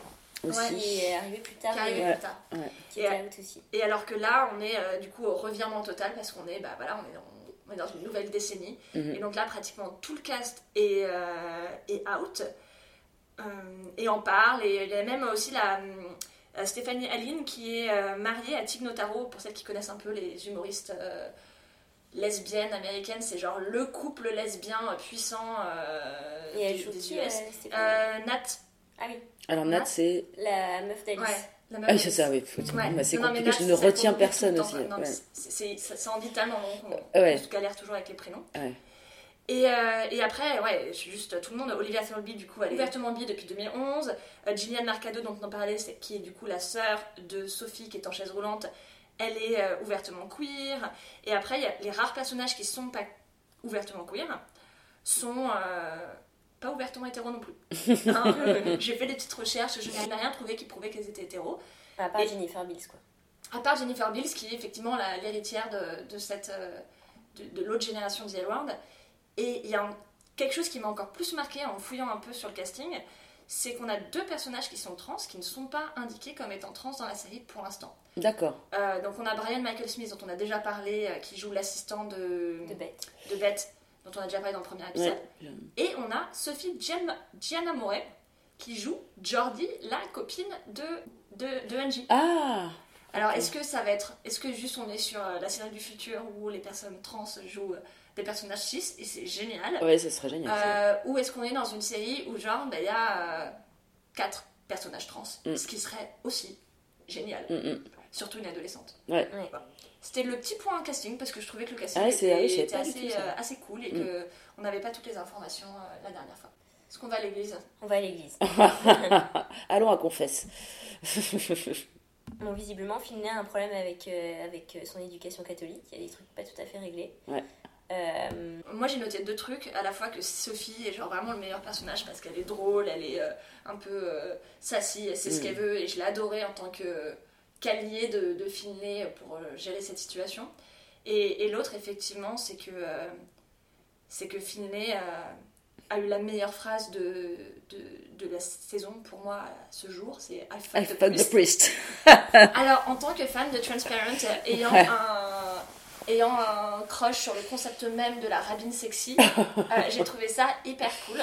aussi. Qui est arrivé plus tard qui et Ouais. plus tard. Ouais. qui Et- était out aussi. Et alors que là, on est euh, du coup au revirement total parce qu'on est, bah voilà, on est, dans, on est dans une nouvelle décennie. Mhm. Et donc là, pratiquement tout le cast est, euh, est out euh, et en parle. Et il y a même aussi la euh, Stéphanie Aline qui est euh, mariée à Tig Notaro. Pour celles qui connaissent un peu les humoristes euh, lesbiennes américaines, c'est genre le couple lesbien puissant euh, Et elle des, joue des qui, US. euh, Euh, Nat, Ah oui, Alors Nat, Nat c'est. la meuf d'Alice. ouais. Ah oui, c'est ça, oui. Ouais. bah, c'est compliqué, je ne retiens personne aussi. ouais. ça, ça en dit tellement on, Ouais. on se galère toujours avec les prénoms. Et, euh, et après, ouais, juste tout le monde. Olivia Thirlby, du coup, elle est ouvertement bi depuis 2011. Euh, Gillian Mercado, dont on en parlait, c'est qui est du coup la sœur de Sophie qui est en chaise roulante. Elle est euh, ouvertement queer. Et après, y a les rares personnages qui sont pas ouvertement queer sont euh, pas ouvertement hétéros non plus. (laughs) Hein, J'ai fait des petites recherches, je n'ai rien trouvé qui prouvait qu'elles étaient hétéros. À part Et- Jennifer Bills, quoi. À part Jennifer Bills, qui est effectivement l'héritière de, de cette de, de l'autre génération The Around. Et il y a un- quelque chose qui m'a encore plus marqué en fouillant un peu sur le casting, c'est qu'on a deux personnages qui sont trans, qui ne sont pas indiqués comme étant trans dans la série pour l'instant. D'accord. Euh, donc on a Brian Michael Smith, dont on a déjà parlé, euh, qui joue l'assistant de, De bête. de Beth, dont on a déjà parlé dans le premier épisode. Ouais. Et on a Sophie Gian- Gianamore, qui joue Jordi, la copine de, de, de Angie. Ah Alors, est-ce que ça va être. Est-ce que juste on est sur euh, la série du futur où les personnes trans jouent euh, des personnages cis et c'est génial Ouais, ça serait génial. Euh, Ou est-ce qu'on est dans une série où, genre, bah, il y a euh, quatre personnages trans Mm. Ce qui serait aussi génial. Mm, mm. Surtout une adolescente. Ouais. Ouais. C'était le petit point casting parce que je trouvais que le casting Ah était, assez, tout euh, assez cool et Mm. que on n'avait pas toutes les informations euh, la dernière fois. Est-ce qu'on va à l'église? On va à l'église. (laughs) Allons à confesse. Bon, visiblement, Finlay a un problème avec, euh, avec son éducation catholique. Il y a des trucs pas tout à fait réglés. Ouais. Euh, Moi j'ai noté deux trucs, à la fois que Sophie est genre vraiment le meilleur personnage parce qu'elle est drôle, elle est euh, un peu euh, sassy, elle sait ce Mm. qu'elle veut et je l'ai adorée en tant que qu'allié de, de Finlay pour euh, gérer cette situation. Et, et l'autre effectivement c'est que, euh, c'est que Finlay euh, a eu la meilleure phrase de, de, de la saison pour moi à ce jour, c'est I fucked I the fuck the priest. (laughs) Alors, en tant que fan de Transparent, euh, ayant un, ayant un crush sur le concept même de la rabbine sexy, (laughs) euh, j'ai trouvé ça hyper cool.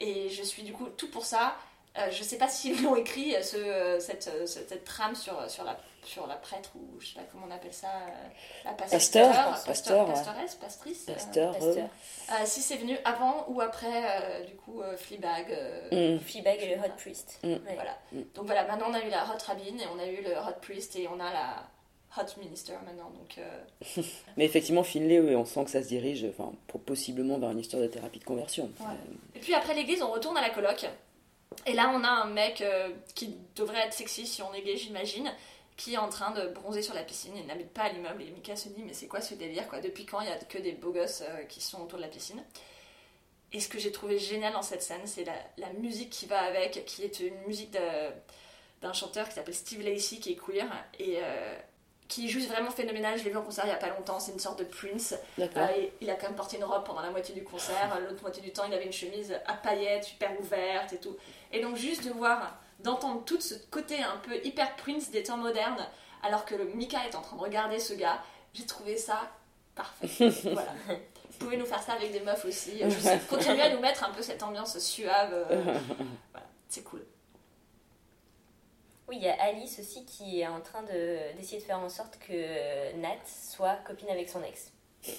Et je suis du coup tout pour ça. Euh, je sais pas s'ils l'ont écrit, euh, ce, euh, cette, cette, cette trame sur, sur, la, sur la prêtre, ou je sais pas comment on appelle ça, euh, la Pasteur, pasteur, pasteur, pastoresse, pastrice. euh, Pasteur. Pasteur. euh, si c'est venu avant ou après, euh, du coup, euh, Fleabag. euh, Mm. Fleabag et le Hot Priest. Mm. Ouais. voilà. Mm. Donc voilà, maintenant on a eu la Hot Rabbin et on a eu le Hot Priest et on a la Hot Minister maintenant. Donc euh, (laughs) Mais effectivement, Finlay, oui, on sent que ça se dirige enfin, possiblement vers une histoire de thérapie de conversion. Ouais. Et puis après l'église, on retourne à la coloc. Et là, on a un mec euh, qui devrait être sexy si on est gay, j'imagine, qui est en train de bronzer sur la piscine. Il n'habite pas à l'immeuble. Et Mika se dit Mais c'est quoi ce délire quoi? Depuis quand il y a que des beaux gosses euh, qui sont autour de la piscine? Et ce que j'ai trouvé génial dans cette scène, c'est la, la musique qui va avec, qui est une musique d'un chanteur qui s'appelle Steve Lacey, qui est queer. Et. Qui est juste vraiment phénoménal, je l'ai vu en concert il y a pas longtemps, c'est une sorte de Prince. Euh, il a quand même porté une robe pendant la moitié du concert. (laughs) L'autre moitié du temps, il avait une chemise à paillettes, super ouverte et tout. Et donc, juste de voir, d'entendre tout ce côté un peu hyper Prince des temps modernes, alors que le Mika est en train de regarder ce gars, j'ai trouvé ça parfait. (laughs) voilà. Vous pouvez nous faire ça avec des meufs aussi. (laughs) Continuez à nous mettre un peu cette ambiance suave. euh, voilà, c'est cool. Oui, il y a Alice aussi qui est en train de- d'essayer de, faire en sorte que Nat soit copine avec son ex. (laughs)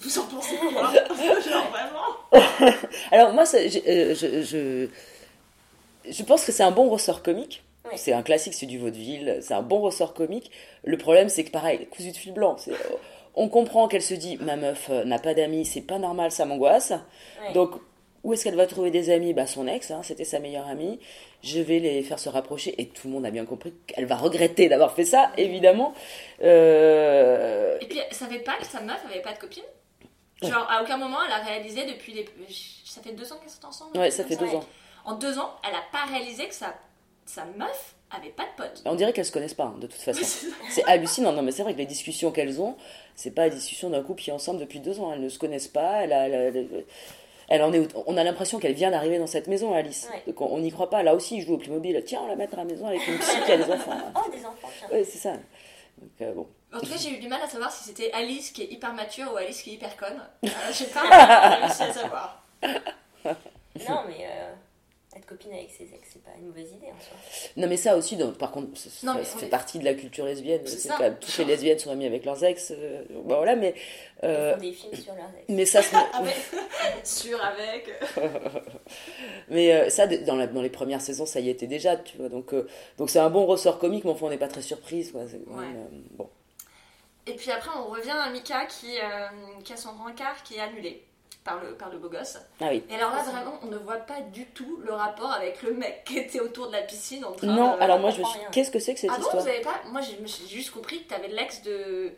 Vous en pensez quoi? (laughs) Genre vraiment? (laughs) Alors moi, ça, euh, je, je, je pense que c'est un bon ressort comique. C'est un classique, c'est du vaudeville, c'est un bon ressort comique. Le problème, c'est que pareil, cousu de fil blanc. euh, On comprend qu'elle se dit, ma meuf euh, n'a pas d'amis, c'est pas normal, ça m'angoisse. Ouais. Donc, où est-ce qu'elle va trouver des amis? Bah, Son ex, hein, c'était sa meilleure amie. Je vais les faire se rapprocher. Et tout le monde a bien compris qu'elle va regretter d'avoir fait ça, évidemment. Euh, Et puis, elle savait pas que sa meuf avait pas de copine? Genre, à aucun moment, elle a réalisé depuis les. Ça fait deux ans qu'elles sont ensemble Ouais, ça fait deux ans. En deux ans, elle a pas réalisé que sa, sa meuf avait pas de pote. On dirait qu'elles se connaissent pas, hein, de toute façon. C'est hallucinant. Non, mais c'est vrai que les discussions qu'elles ont, c'est pas la discussion d'un couple qui est ensemble depuis deux ans. Elles ne se connaissent pas. Elle a- elle a- elle- Elle en est, au- on a l'impression qu'elle vient d'arriver dans cette maison, Alice. Ouais. Donc on n'y croit pas. Là aussi, il joue au Playmobil. Tiens, on la met à la maison avec une psy qui a des (laughs) enfants. Oh, des enfants, tiens. Oui, c'est ça. Donc, euh, bon. En tout cas, j'ai eu du mal à savoir si c'était Alice qui est hyper mature ou Alice qui est hyper conne. Euh, (laughs) j'ai pas réussi à savoir. Non, mais euh, être copine avec ses ex, c'est pas une mauvaise idée en soi. Non, mais ça aussi, donc, par contre, ça, Non, ça mais fait est- partie de la culture lesbienne. C'est C'est ça. quand même, toutes les lesbiennes sont amies avec leurs ex. euh, bon, voilà, mais. Ils euh, font des films sur leurs ex. mais ça, (laughs) (laughs) Avec... Sûr (laughs) avec. mais euh, ça, dans, la- dans les premières saisons, ça y était déjà, tu vois. Donc, euh, donc c'est un bon ressort comique, mais enfin, on n'est pas très surprise, quoi. Ouais. euh, bon. Et puis après, on revient à Mika qui, qui a son rencard qui est annulé par le, par le beau gosse. Ah oui. Et alors là, vraiment, on ne voit pas du tout le rapport avec le mec qui était autour de la piscine en train Non, de... alors moi, je me suis. Qu'est-ce que c'est que cette Ah histoire vous avez pas Moi, j'ai juste compris que t'avais l'ex de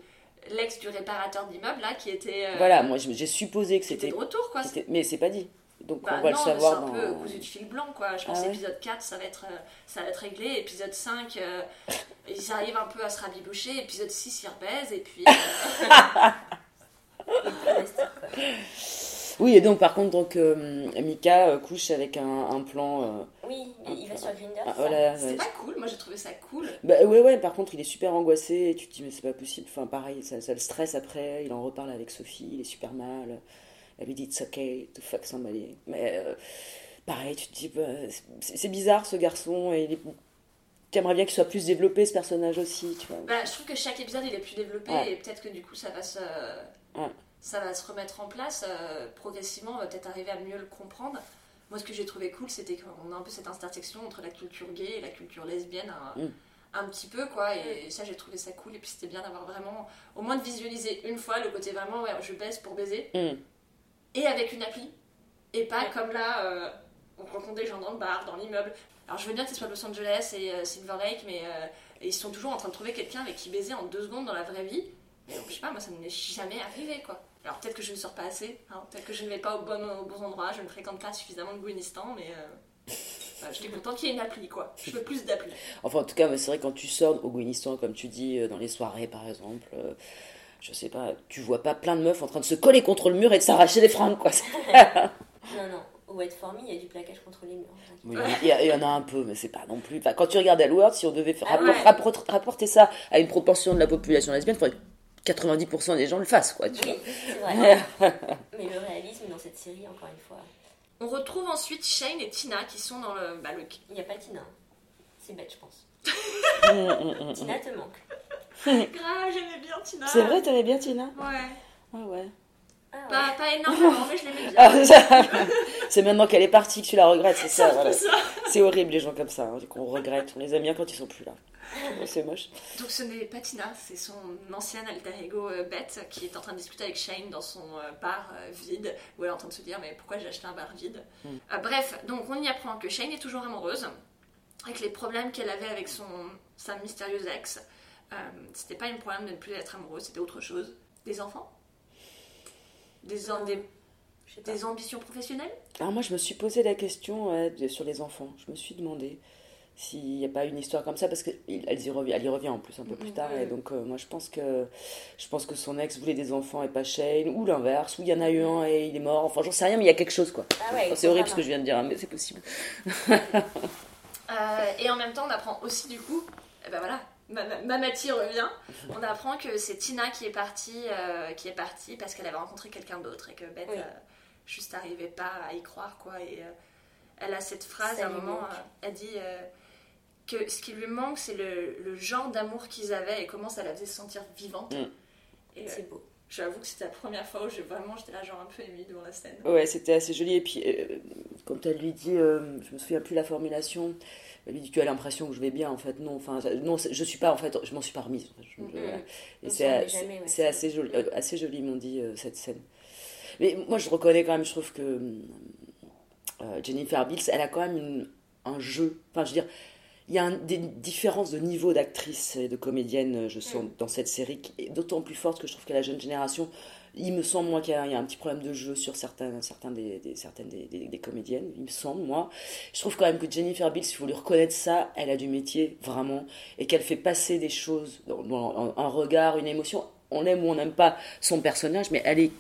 l'ex du réparateur d'immeuble là qui était euh, Voilà, moi, j'ai supposé que c'était. de retour quoi. Mais c'est pas dit. Donc, Bah on va non, le savoir c'est un dans. peu cousu de fil blanc quoi. Je pense Ah ouais épisode 4 ça va être euh, ça va être réglé, épisode 5 euh, ils arrivent un peu à se rabiboucher, épisode 6 ils rebaisent et puis euh. (laughs) Oui, et donc, par contre, donc, euh, Mika euh, couche avec un, un plan. euh, Oui, mais il va sur Grindr. ah, c'est voilà, ouais. pas cool, moi j'ai trouvé ça cool. Bah ouais, ouais, par contre, il est super angoissé et tu te dis, mais c'est pas possible. Enfin, pareil, ça, ça le stresse après. Il en reparle avec Sophie, il est super mal. Elle lui dit, it's okay to fuck somebody. Mais euh, pareil, tu te dis, bah, c'est c'est bizarre ce garçon et il est. T'aimerais bien qu'il soit plus développé ce personnage aussi, tu vois. Bah, je trouve que chaque épisode il est plus développé Ouais. et peut-être que du coup ça va se Ouais. Ça va se remettre en place euh, progressivement, on va peut-être arriver à mieux le comprendre. Moi ce que j'ai trouvé cool c'était qu'on a un peu cette intersection entre la culture gay et la culture lesbienne un, Mm. un petit peu quoi et ça j'ai trouvé ça cool et puis c'était bien d'avoir vraiment au moins de visualiser une fois le côté vraiment ouais je baise pour baiser Mm. et avec une appli et pas Ouais. comme là euh, on rencontre des gens dans le bar, dans l'immeuble. Alors je veux bien que ce soit Los Angeles et euh, Silver Lake mais euh, ils sont toujours en train de trouver quelqu'un avec qui baiser en deux secondes dans la vraie vie. Mais donc, je sais pas, moi ça ne m'est jamais arrivé quoi. Alors peut-être que je ne sors pas assez, hein, peut-être que je ne vais pas au bon, aux bons endroits, je ne fréquente pas suffisamment de Gouinistan, mais euh, voilà, j'étais contente qu'il y ait une appli quoi. Je veux plus d'appli. Enfin, en tout cas, c'est vrai, quand tu sors au Guinistan, comme tu dis, euh, dans les soirées par exemple, euh, je sais pas, tu vois pas plein de meufs en train de se coller contre le mur et de s'arracher les fringues, quoi. (laughs) Non, non. Au Wet For Me, il y a du plaquage contre les murs. Oui, Il y, a- il y en a un peu, mais c'est pas non plus. Enfin, quand tu regardes Elworld, si on devait faire Ah rapport- ouais. rapport- rapporter ça à une proportion de la population lesbienne, il faudrait 90% des gens le fassent, quoi. Tu Oui, vois. c'est vrai. (laughs) Mais le réalisme dans cette série, encore une fois, On retrouve ensuite Shane et Tina qui sont dans le. Bah, le... il n'y a pas Tina. C'est bête, je pense. (laughs) Tina te manque. (laughs) Grave, j'aimais bien Tina. C'est vrai, t'aimais bien Tina? Ouais. Ah ouais. Ah, ouais. Pas, pas énormément, mais je l'aimais bien. Ah, ça- c'est maintenant qu'elle est partie que tu la regrettes, c'est ça, voilà. C'est ça. C'est horrible les gens comme ça, hein, qu'on regrette. On les aime bien quand ils sont plus là. (laughs) C'est moche. Donc ce n'est pas Tina, c'est son ancienne alter ego euh, Beth qui est en train de discuter avec Shane dans son euh, bar euh, vide où elle est en train de se dire mais pourquoi j'ai acheté un bar vide? Euh, Bref, donc on y apprend que Shane est toujours amoureuse avec les problèmes qu'elle avait avec son sa mystérieuse ex. Euh, c'était pas un problème de ne plus être amoureuse, c'était autre chose. Des enfants? Des, des, ambitions professionnelles? Alors moi, je me suis posé la question sur les enfants. Je me suis demandé s'il n'y a pas une histoire comme ça, parce qu'elle y, revient, elle y revient en plus un peu plus tard. Et donc, euh, moi, je pense, que, je pense que son ex voulait des enfants et pas Shane, ou l'inverse, ou il y en a eu un et il est mort. Enfin, j'en sais rien, mais il y a quelque chose, quoi. Ah ouais, Enfin, c'est horrible ce que je viens de dire, hein, mais c'est possible. (laughs) Euh, et en même temps, on apprend aussi du coup, eh ben voilà, ma- ma- Mamati revient. On apprend que c'est Tina qui est partie, euh, qui est partie parce qu'elle avait rencontré quelqu'un d'autre et que Beth Oui. euh, juste n'arrivait pas à y croire quoi. Et euh, elle a cette phrase à un moment, elle dit que ce qui lui manque, c'est le, le genre d'amour qu'ils avaient et comment ça la faisait se sentir vivante. Mm. Et euh, C'est beau. j'avoue que c'était la première fois où j'ai vraiment, j'étais là genre un peu émue devant la scène. Ouais, c'était assez joli. Et puis, euh, quand elle lui dit, euh, je me souviens plus la formulation, elle lui dit Tu as l'impression que je vais bien, en fait. Non, enfin, non, je suis pas, en fait, je m'en suis pas remise. en fait. Je- voilà. Et c'est ouais, assez joli, euh, assez joli, m'ont dit, euh, cette scène. Mais moi, je reconnais quand même, je trouve que euh, Jennifer Bills, elle a quand même une- un jeu. Enfin, je veux dire, il y a un- des différences de niveau d'actrice et de comédienne, je sens, dans cette série, qui est d'autant plus forte que je trouve que la jeune génération, il me semble, moi, qu'il y, a il y a un petit problème de jeu sur certains, certains des, des- certaines des, des- des comédiennes, il me semble, moi. Je trouve quand même que Jennifer Bills, il faut lui reconnaître ça, elle a du métier, vraiment, et qu'elle fait passer des choses, dans, dans un, un regard, une émotion. On aime ou on n'aime pas son personnage, mais elle est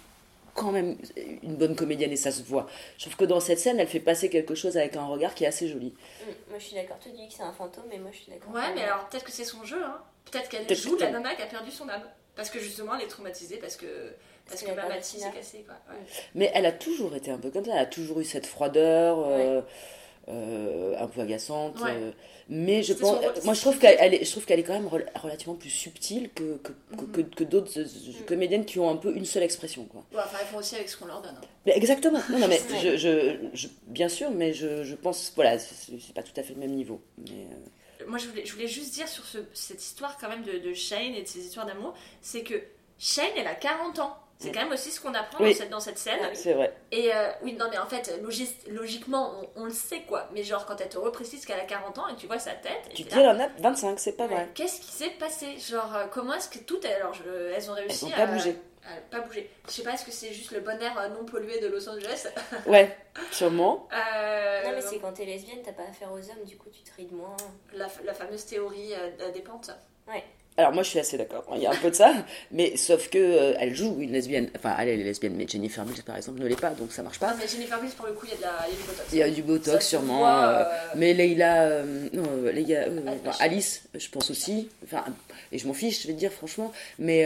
quand même une bonne comédienne et ça se voit. Je trouve que dans cette scène, elle fait passer quelque chose avec un regard qui est assez joli. Mm, moi je suis d'accord. Tu dis que c'est un fantôme, mais moi je suis d'accord. Ouais, mais alors peut-être que c'est son jeu. Hein. Peut-être qu'elle joue que- la nana qui a perdu son âme. Parce que justement, elle est traumatisée parce que, parce que s'est cassée. Quoi. Ouais. Mais elle a toujours été un peu comme ça. Elle a toujours eu cette froideur. euh, euh, un peu agaçante, Ouais. euh, mais je pense, son moi je trouve qu'elle elle est, je trouve qu'elle est quand même rel- relativement plus subtile que que, que, Mhm. que- que d'autres euh, comédiennes qui ont un peu une seule expression quoi. Bon, enfin, elles font aussi avec ce qu'on leur donne. hein. Mais exactement. Non, non, mais Ouais. je, je, je- bien sûr, mais je, je pense, voilà, c'est c'est pas tout à fait le même niveau. Mais, euh, Moi, je voulais, je voulais juste dire sur ce- cette histoire quand même de, de Shane et de ses histoires d'amour, c'est que Shane, elle a 40 ans. C'est quand même aussi ce qu'on apprend Oui. dans, cette, dans cette scène. Ah oui. c'est vrai. Et euh, oui, non, mais en fait, logis- logiquement, on, on le sait quoi. Mais genre, quand elle te reprécise qu'elle a 40 ans et que tu vois sa tête, et Tu te dis, elle en a 25, c'est pas Ouais, vrai. Qu'est-ce qui s'est passé? Genre, euh, comment est-ce que toutes elles, alors, je- elles ont réussi Elles ont à, pas bougé. à pas bouger Je sais pas, est-ce que c'est juste le bon air euh, non pollué de Los Angeles? (laughs) Ouais, sûrement. (laughs) Euh, Non, mais c'est quand t'es lesbienne, t'as pas affaire aux hommes, du coup tu te ris de moins. la, la fameuse théorie euh, des pentes. Alors moi je suis assez d'accord, il y a un peu de ça, mais sauf que euh, elle joue une lesbienne, enfin elle, est lesbienne, mais Jennifer Mills par exemple ne l'est pas, donc ça marche Non, pas. mais Jennifer Mills, pour le coup, il y a, y du botox. Il y a du botox sûrement, euh, euh, mais Leila, euh, non, Leila, Alice. je pense aussi, enfin, et je m'en fiche, je vais te dire franchement, mais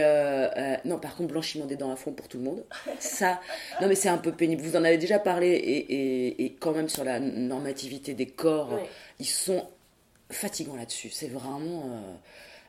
non, par contre, blanchiment des dents à fond pour tout le monde, ça, non mais c'est un peu pénible, vous en avez déjà parlé, et, et, et quand même sur la normativité des corps, ils sont fatigants là-dessus, c'est vraiment... euh,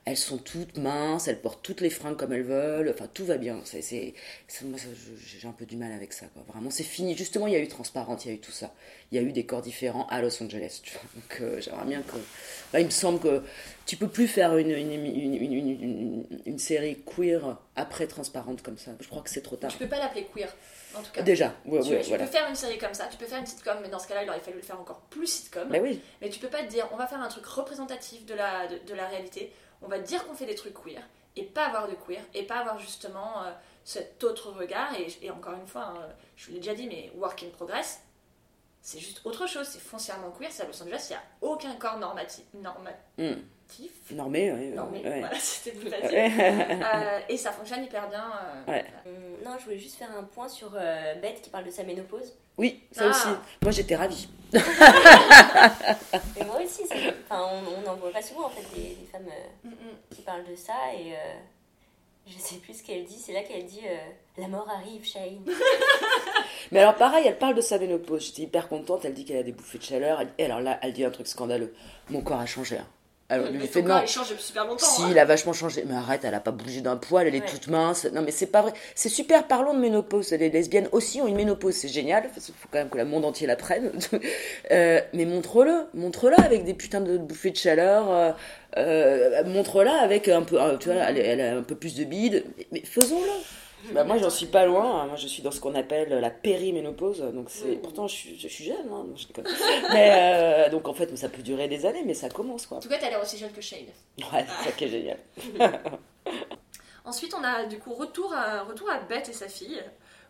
elles sont toutes minces, elles portent toutes les fringues comme elles veulent, enfin tout va bien. C'est, moi, j'ai un peu du mal avec ça, quoi. Vraiment, c'est fini. Justement, il y a eu Transparente, il y a eu tout ça. Il y a eu des corps différents à Los Angeles, tu vois. Donc euh, j'aimerais bien que. Enfin, il me semble que tu peux plus faire une, une, une, une, une- une- une série queer après Transparente comme ça. Je crois que c'est trop tard. Tu peux pas l'appeler queer, en tout cas. Déjà, ouais, tu, ouais, tu voilà. peux faire une série comme ça, tu peux faire une sitcom, mais dans ce cas-là, il aurait fallu le faire encore plus sitcom. Bah oui, Mais tu peux pas te dire, on va faire un truc représentatif de la, de, de la réalité, on va dire qu'on fait des trucs queer, et pas avoir de queer, et pas avoir justement euh, cet autre regard. Et, encore une fois, hein, je vous l'ai déjà dit, mais Work in Progress, c'est juste autre chose, c'est foncièrement queer, c'est à Los Angeles, il n'y a aucun corps normati- normatif. Normé, ouais. Normé, ouais. voilà, (laughs) c'était plus facile. (laughs) Euh, et ça fonctionne hyper bien. euh, Ouais. Hum, non, je voulais juste faire un point sur euh, Beth qui parle de sa ménopause. Oui, ça Ah. aussi. Moi, j'étais ravie. Mais moi aussi, enfin, on n'en voit pas souvent en fait des, des femmes euh, mm, mm. qui parlent de ça et euh, je sais plus ce qu'elle dit. C'est là qu'elle dit euh, La mort arrive, Shane. (laughs) Mais alors pareil, elle parle de sa ménopause. J'étais hyper contente. Elle dit qu'elle a des bouffées de chaleur. Et alors là, elle dit un truc scandaleux. Mon corps a changé. hein. Alors, Mais fait non. il change depuis super longtemps. Si, hein. il a vachement changé. Mais arrête, elle a pas bougé d'un poil, elle est toute mince. Non, mais c'est pas vrai. C'est super, parlons de ménopause. Les lesbiennes aussi ont une ménopause, c'est génial. Il faut quand même que le monde entier la prenne. (laughs) Euh, mais montre-le, montre-la avec des putains de bouffées de chaleur. euh, euh, montre-la avec un peu, tu vois, elle, elle a un peu plus de bide. Mais faisons-le. Bah, moi, j'en suis pas loin. Moi, je suis dans ce qu'on appelle la périménopause. Donc, c'est pourtant, je suis, je suis jeune. hein, non, je déconne. (laughs) mais euh, donc, en fait, ça peut durer des années, mais ça commence, quoi. En tout cas, t'as l'air aussi jeune que Shane. Ouais, c'est ça qui est génial. (laughs) Ensuite, on a du coup retour à, retour à Beth et sa fille,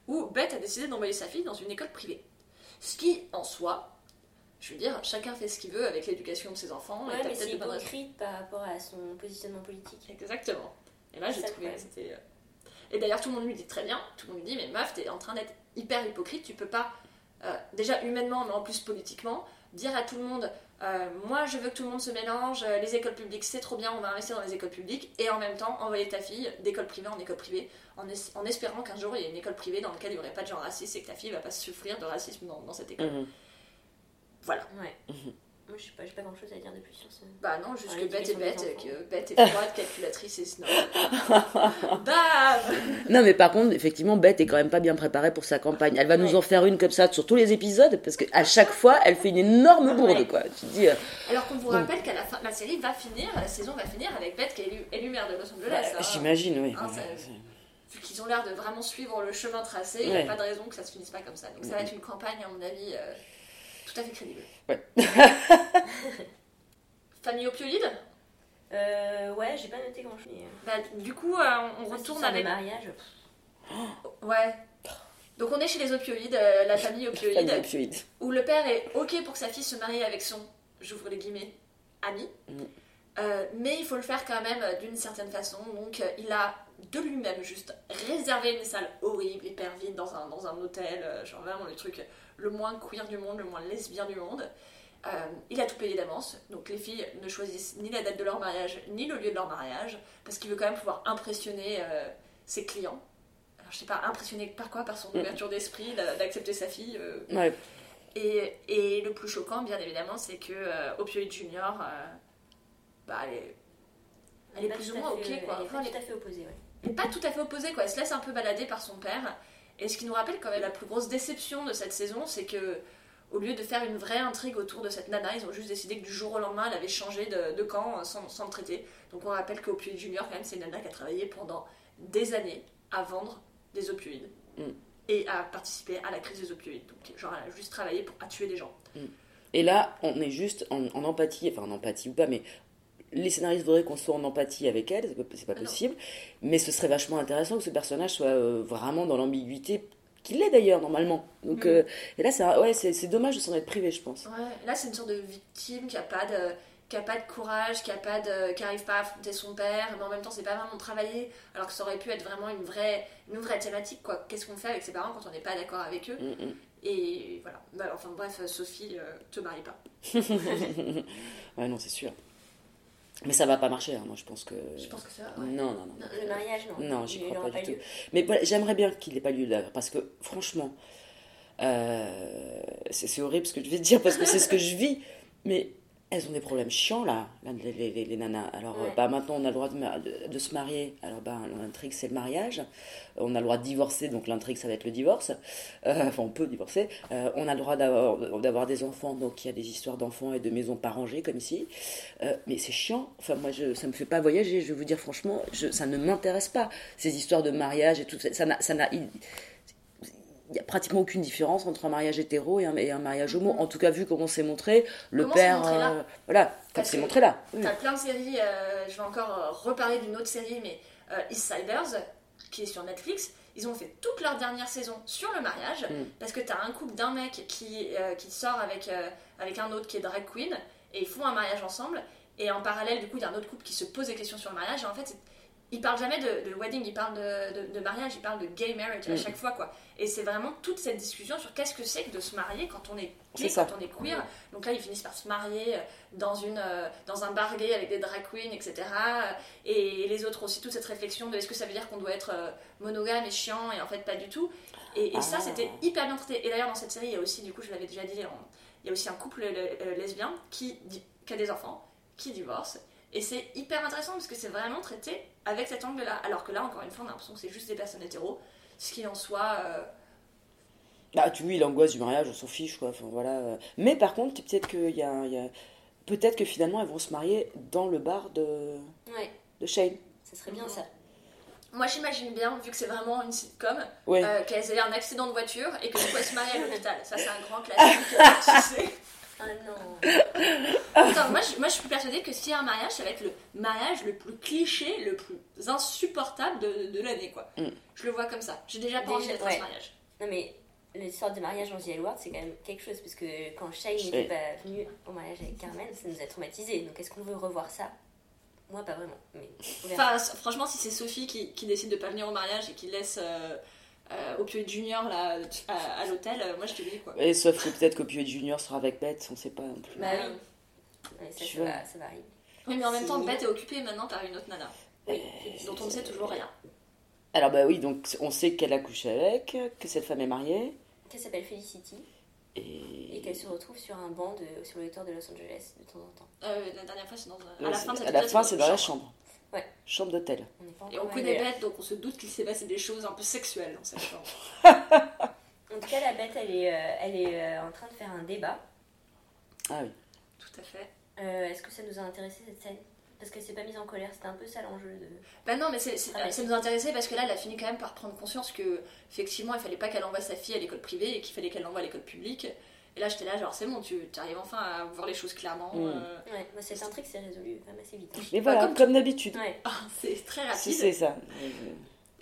où Beth a décidé d'envoyer sa fille dans une école privée. Ce qui, en soi, je veux dire, chacun fait ce qu'il veut avec l'éducation de ses enfants. et Ouais, t'as mais peut-être c'est hypocrite par rapport à son positionnement politique. Exactement. Et là, j'ai trouvé que c'était. Et d'ailleurs, tout le monde lui dit très bien, tout le monde lui dit, mais meuf, t'es en train d'être hyper hypocrite, tu peux pas, euh, déjà humainement, mais en plus politiquement, dire à tout le monde, euh, moi je veux que tout le monde se mélange, euh, les écoles publiques c'est trop bien, on va investir dans les écoles publiques, et en même temps envoyer ta fille d'école privée en école privée, en, es- en espérant qu'un jour il y ait une école privée dans laquelle il n'y aurait pas de gens racistes et que ta fille va pas souffrir de racisme dans, dans cette école. Mhm. Voilà. Ouais. Moi, je sais pas, j'ai pas grand chose à dire de plus sur ça. Bah non, juste Ouais, que bête est bête, que bête est froide, calculatrice et snob. (laughs) Bam Non, mais par contre, effectivement, Beth est quand même pas bien préparée pour sa campagne. Elle va nous Ouais. en faire une comme ça sur tous les épisodes, parce qu'à chaque fois, elle fait une énorme bourde, Ouais. quoi. Tu te dis, euh, Alors qu'on vous rappelle qu'à la fin, la série va finir, la saison va finir avec Beth qui est élue, élue maire de Los Angeles. bah, hein. j'imagine, oui. Hein, ça- Vu qu'ils ont l'air de vraiment suivre le chemin tracé, il n'y Ouais. a pas de raison que ça se finisse pas comme ça. Donc ça va être une campagne, à mon avis, euh, tout à fait crédible. Ouais. (laughs) Famille opioïde? Euh, ouais, j'ai pas noté grand chose. bah, Du coup, euh, on, on retourne avec. le mariage. Ouais. Donc on est chez les opioïdes, euh, la famille (laughs) opioïde, Famille opioïde. où le père est ok pour que sa fille se marie avec son, j'ouvre les guillemets, ami. Mm. Euh, mais il faut le faire quand même euh, d'une certaine façon. Donc euh, il a de lui-même juste réservé une salle horrible, hyper vide dans un, dans un hôtel, euh, genre vraiment le truc le moins queer du monde, le moins lesbien du monde. Il a tout payé d'avance, donc les filles ne choisissent ni la date de leur mariage, ni le lieu de leur mariage, parce qu'il veut quand même pouvoir impressionner ses clients. Alors je sais pas, impressionner par quoi? Par son Mm. ouverture d'esprit, d'a- d'accepter sa fille. Ouais. Et, et le plus choquant, bien évidemment, c'est que Opioid Junior, bah, elle est, elle est pas plus tout ou à moins fait- ok quoi. Elle est Enfin, pas tout à fait opposée, ouais. elle est pas tout à fait opposée quoi. Elle se laisse un peu balader par son père. Et ce qui nous rappelle quand même la plus grosse déception de cette saison, c'est que au lieu de faire une vraie intrigue autour de cette nana, ils ont juste décidé que du jour au lendemain, elle avait changé de, de camp euh, sans, sans le traiter. Donc on rappelle qu'Opioid Junior, quand même, c'est une nana qui a travaillé pendant des années à vendre des opioïdes. Mm. Et à participer à la crise des opioïdes. Donc, genre, elle a juste travaillé pour à tuer des gens. Et là, on est juste en, en empathie, enfin en empathie ou pas, mais les scénaristes voudraient qu'on soit en empathie avec elle, c'est pas- Ah non. possible. Mais ce serait vachement intéressant que ce personnage soit euh, vraiment dans l'ambiguïté qu'il est d'ailleurs normalement. Donc, Mm. euh, et là, c'est ouais, c'est dommage de s'en être privé, je pense. Ouais, là c'est une sorte de victime qui a pas de qui a pas de courage, qui a pas de qui arrive pas à affronter son père, mais en même temps c'est pas vraiment travaillé, alors que ça aurait pu être vraiment une vraie une vraie thématique quoi. Qu'est-ce qu'on fait avec ses parents quand on n'est pas d'accord avec eux? Mm, mm. Et voilà. Bah, enfin bref, Sophie, euh, te marie pas. (laughs) Ouais, non, c'est sûr. Mais ça va pas marcher, hein, moi je pense que. Je pense que ça. ouais. Non, non, non. Non, le mariage, non. Non, j'y crois pas du lieu. tout. Mais voilà, j'aimerais bien qu'il n'ait pas lieu d'ailleurs, parce que franchement, euh, c'est horrible ce que je vais te dire, parce que c'est ce que je vis, mais elles ont des problèmes chiants là, les, les- les- nanas. Alors Ouais. euh, bah, maintenant on a le droit de, de- de se marier, alors bah, l'intrigue c'est le mariage, on a le droit de divorcer, donc l'intrigue ça va être le divorce, Euh, enfin on peut divorcer, Euh, on a le droit d'avoir des enfants, donc il y a des histoires d'enfants et de maisons pas rangées comme ici, Euh, mais c'est chiant, enfin moi je, ça me fait pas voyager, je vais vous dire franchement, je, ça ne m'intéresse pas, ces histoires de mariage et tout, ça n'a... Ça n'a il, il y a pratiquement aucune différence entre un mariage hétéro et un, et un mariage homo. En tout cas, vu comment c'est montré, le Comment père. montré là euh, voilà, comme c'est montré là. Oui. T'as plein de séries, euh, je vais encore euh, reparler d'une autre série, mais euh, East Siders, qui est sur Netflix, ils ont fait toute leur dernière saison sur le mariage, Mm. parce que t'as un couple d'un mec qui, qui sort avec, avec un autre qui est drag queen, et ils font un mariage ensemble, et en parallèle, du coup, il y a un autre couple qui se pose des questions sur le mariage, et en fait, c'est- ils parlent jamais de, de wedding, ils parlent de, de- de mariage, ils parlent de gay marriage à Mm. chaque fois, quoi. Et c'est vraiment toute cette discussion sur qu'est-ce que c'est que de se marier quand on est C'est gay, ça. quand on est queer. Donc là, ils finissent par se marier euh, dans, une, euh, dans un bar gay avec des drag queens, etc. Et les autres aussi, toute cette réflexion de est-ce que ça veut dire qu'on doit être euh, monogame et chiant, et en fait pas du tout. Et, et ça, Ah. c'était hyper bien traité. Et d'ailleurs, dans cette série, il y a aussi, du coup, je l'avais déjà dit, il y a aussi un couple euh, euh, lesbien qui a des enfants, qui divorce. Et c'est hyper intéressant parce que c'est vraiment traité avec cet angle-là. Alors que là, encore une fois, on a l'impression que c'est juste des personnes hétéros, ce qui en soit. euh, Bah, tu vois, l'angoisse du mariage, on s'en fiche, quoi. Enfin, voilà. Mais par contre, peut-être qu'il y a, y a- Peut-être que finalement, elles vont se marier dans le bar de, Ouais, de Shane. ça serait bien ça. Moi, j'imagine bien, vu que c'est vraiment une sitcom, Ouais. euh, qu'elles aient un accident de voiture et que du coup elles se marient à l'hôpital. Ça, c'est un grand classique. (laughs) tu sais. Ah non. (laughs) Attends, moi, je, moi, je suis persuadée que s'il y a un mariage, ça va être le mariage le plus cliché, le plus insupportable de, de l'année, quoi. Mm. Je le vois comme ça. J'ai déjà pas Déjà, envie d'être à ouais. ce mariage. Non mais l'histoire de mariage en The L Word, c'est quand même quelque chose parce que quand Shane n'était pas venu au mariage avec Carmen, ça nous a traumatisés. Donc est-ce qu'on veut revoir ça? Moi pas vraiment, mais. Enfin, franchement, si c'est Sophie qui, qui décide de pas venir au mariage et qui laisse euh, euh, Opioid Junior là, à, à l'hôtel, euh, moi je te dis quoi. Et sauf que peut-être qu'Opioid Junior sera avec Beth, on sait pas non plus. Bah Euh, oui. Ouais, ça, va, ça va arriver. Oui, mais en même temps. Beth est occupée maintenant par une autre nana, Oui, dont on ne sait toujours rien. Alors, bah oui, donc on sait qu'elle a couché avec, que cette femme est mariée. Qui s'appelle Felicity et Et. qu'elle se retrouve sur un banc de, sur le toit de Los Angeles de temps en temps. Euh, la dernière fois, c'est dans. Euh, À la fin, c'est dans la chambre. Ouais. Chambre d'hôtel. Et on connaît. Beth, donc on se doute qu'il s'est passé des choses un peu sexuelles dans cette chambre. (laughs) En tout cas, la bête, elle est, euh, elle est euh, en train de faire un débat. Ah oui. Tout à fait. Euh, Est-ce que ça nous a intéressé cette scène? Parce qu'elle s'est pas mise en colère, c'était un peu ça l'enjeu de. Bah non, mais Ah, ça nous intéressait parce que là, elle a fini quand même par prendre conscience que, effectivement, il fallait pas qu'elle envoie sa fille à l'école privée et qu'il fallait qu'elle l'envoie à l'école publique. Et là, j'étais là, genre, c'est bon, tu arrives enfin à voir les choses clairement. Mm. euh. Ouais, moi, cette intrigue s'est résolue quand même assez vite. hein. Et Bah, voilà, comme comme, d'habitude. Ouais. Ah, c'est très rapide. Si c'est ça.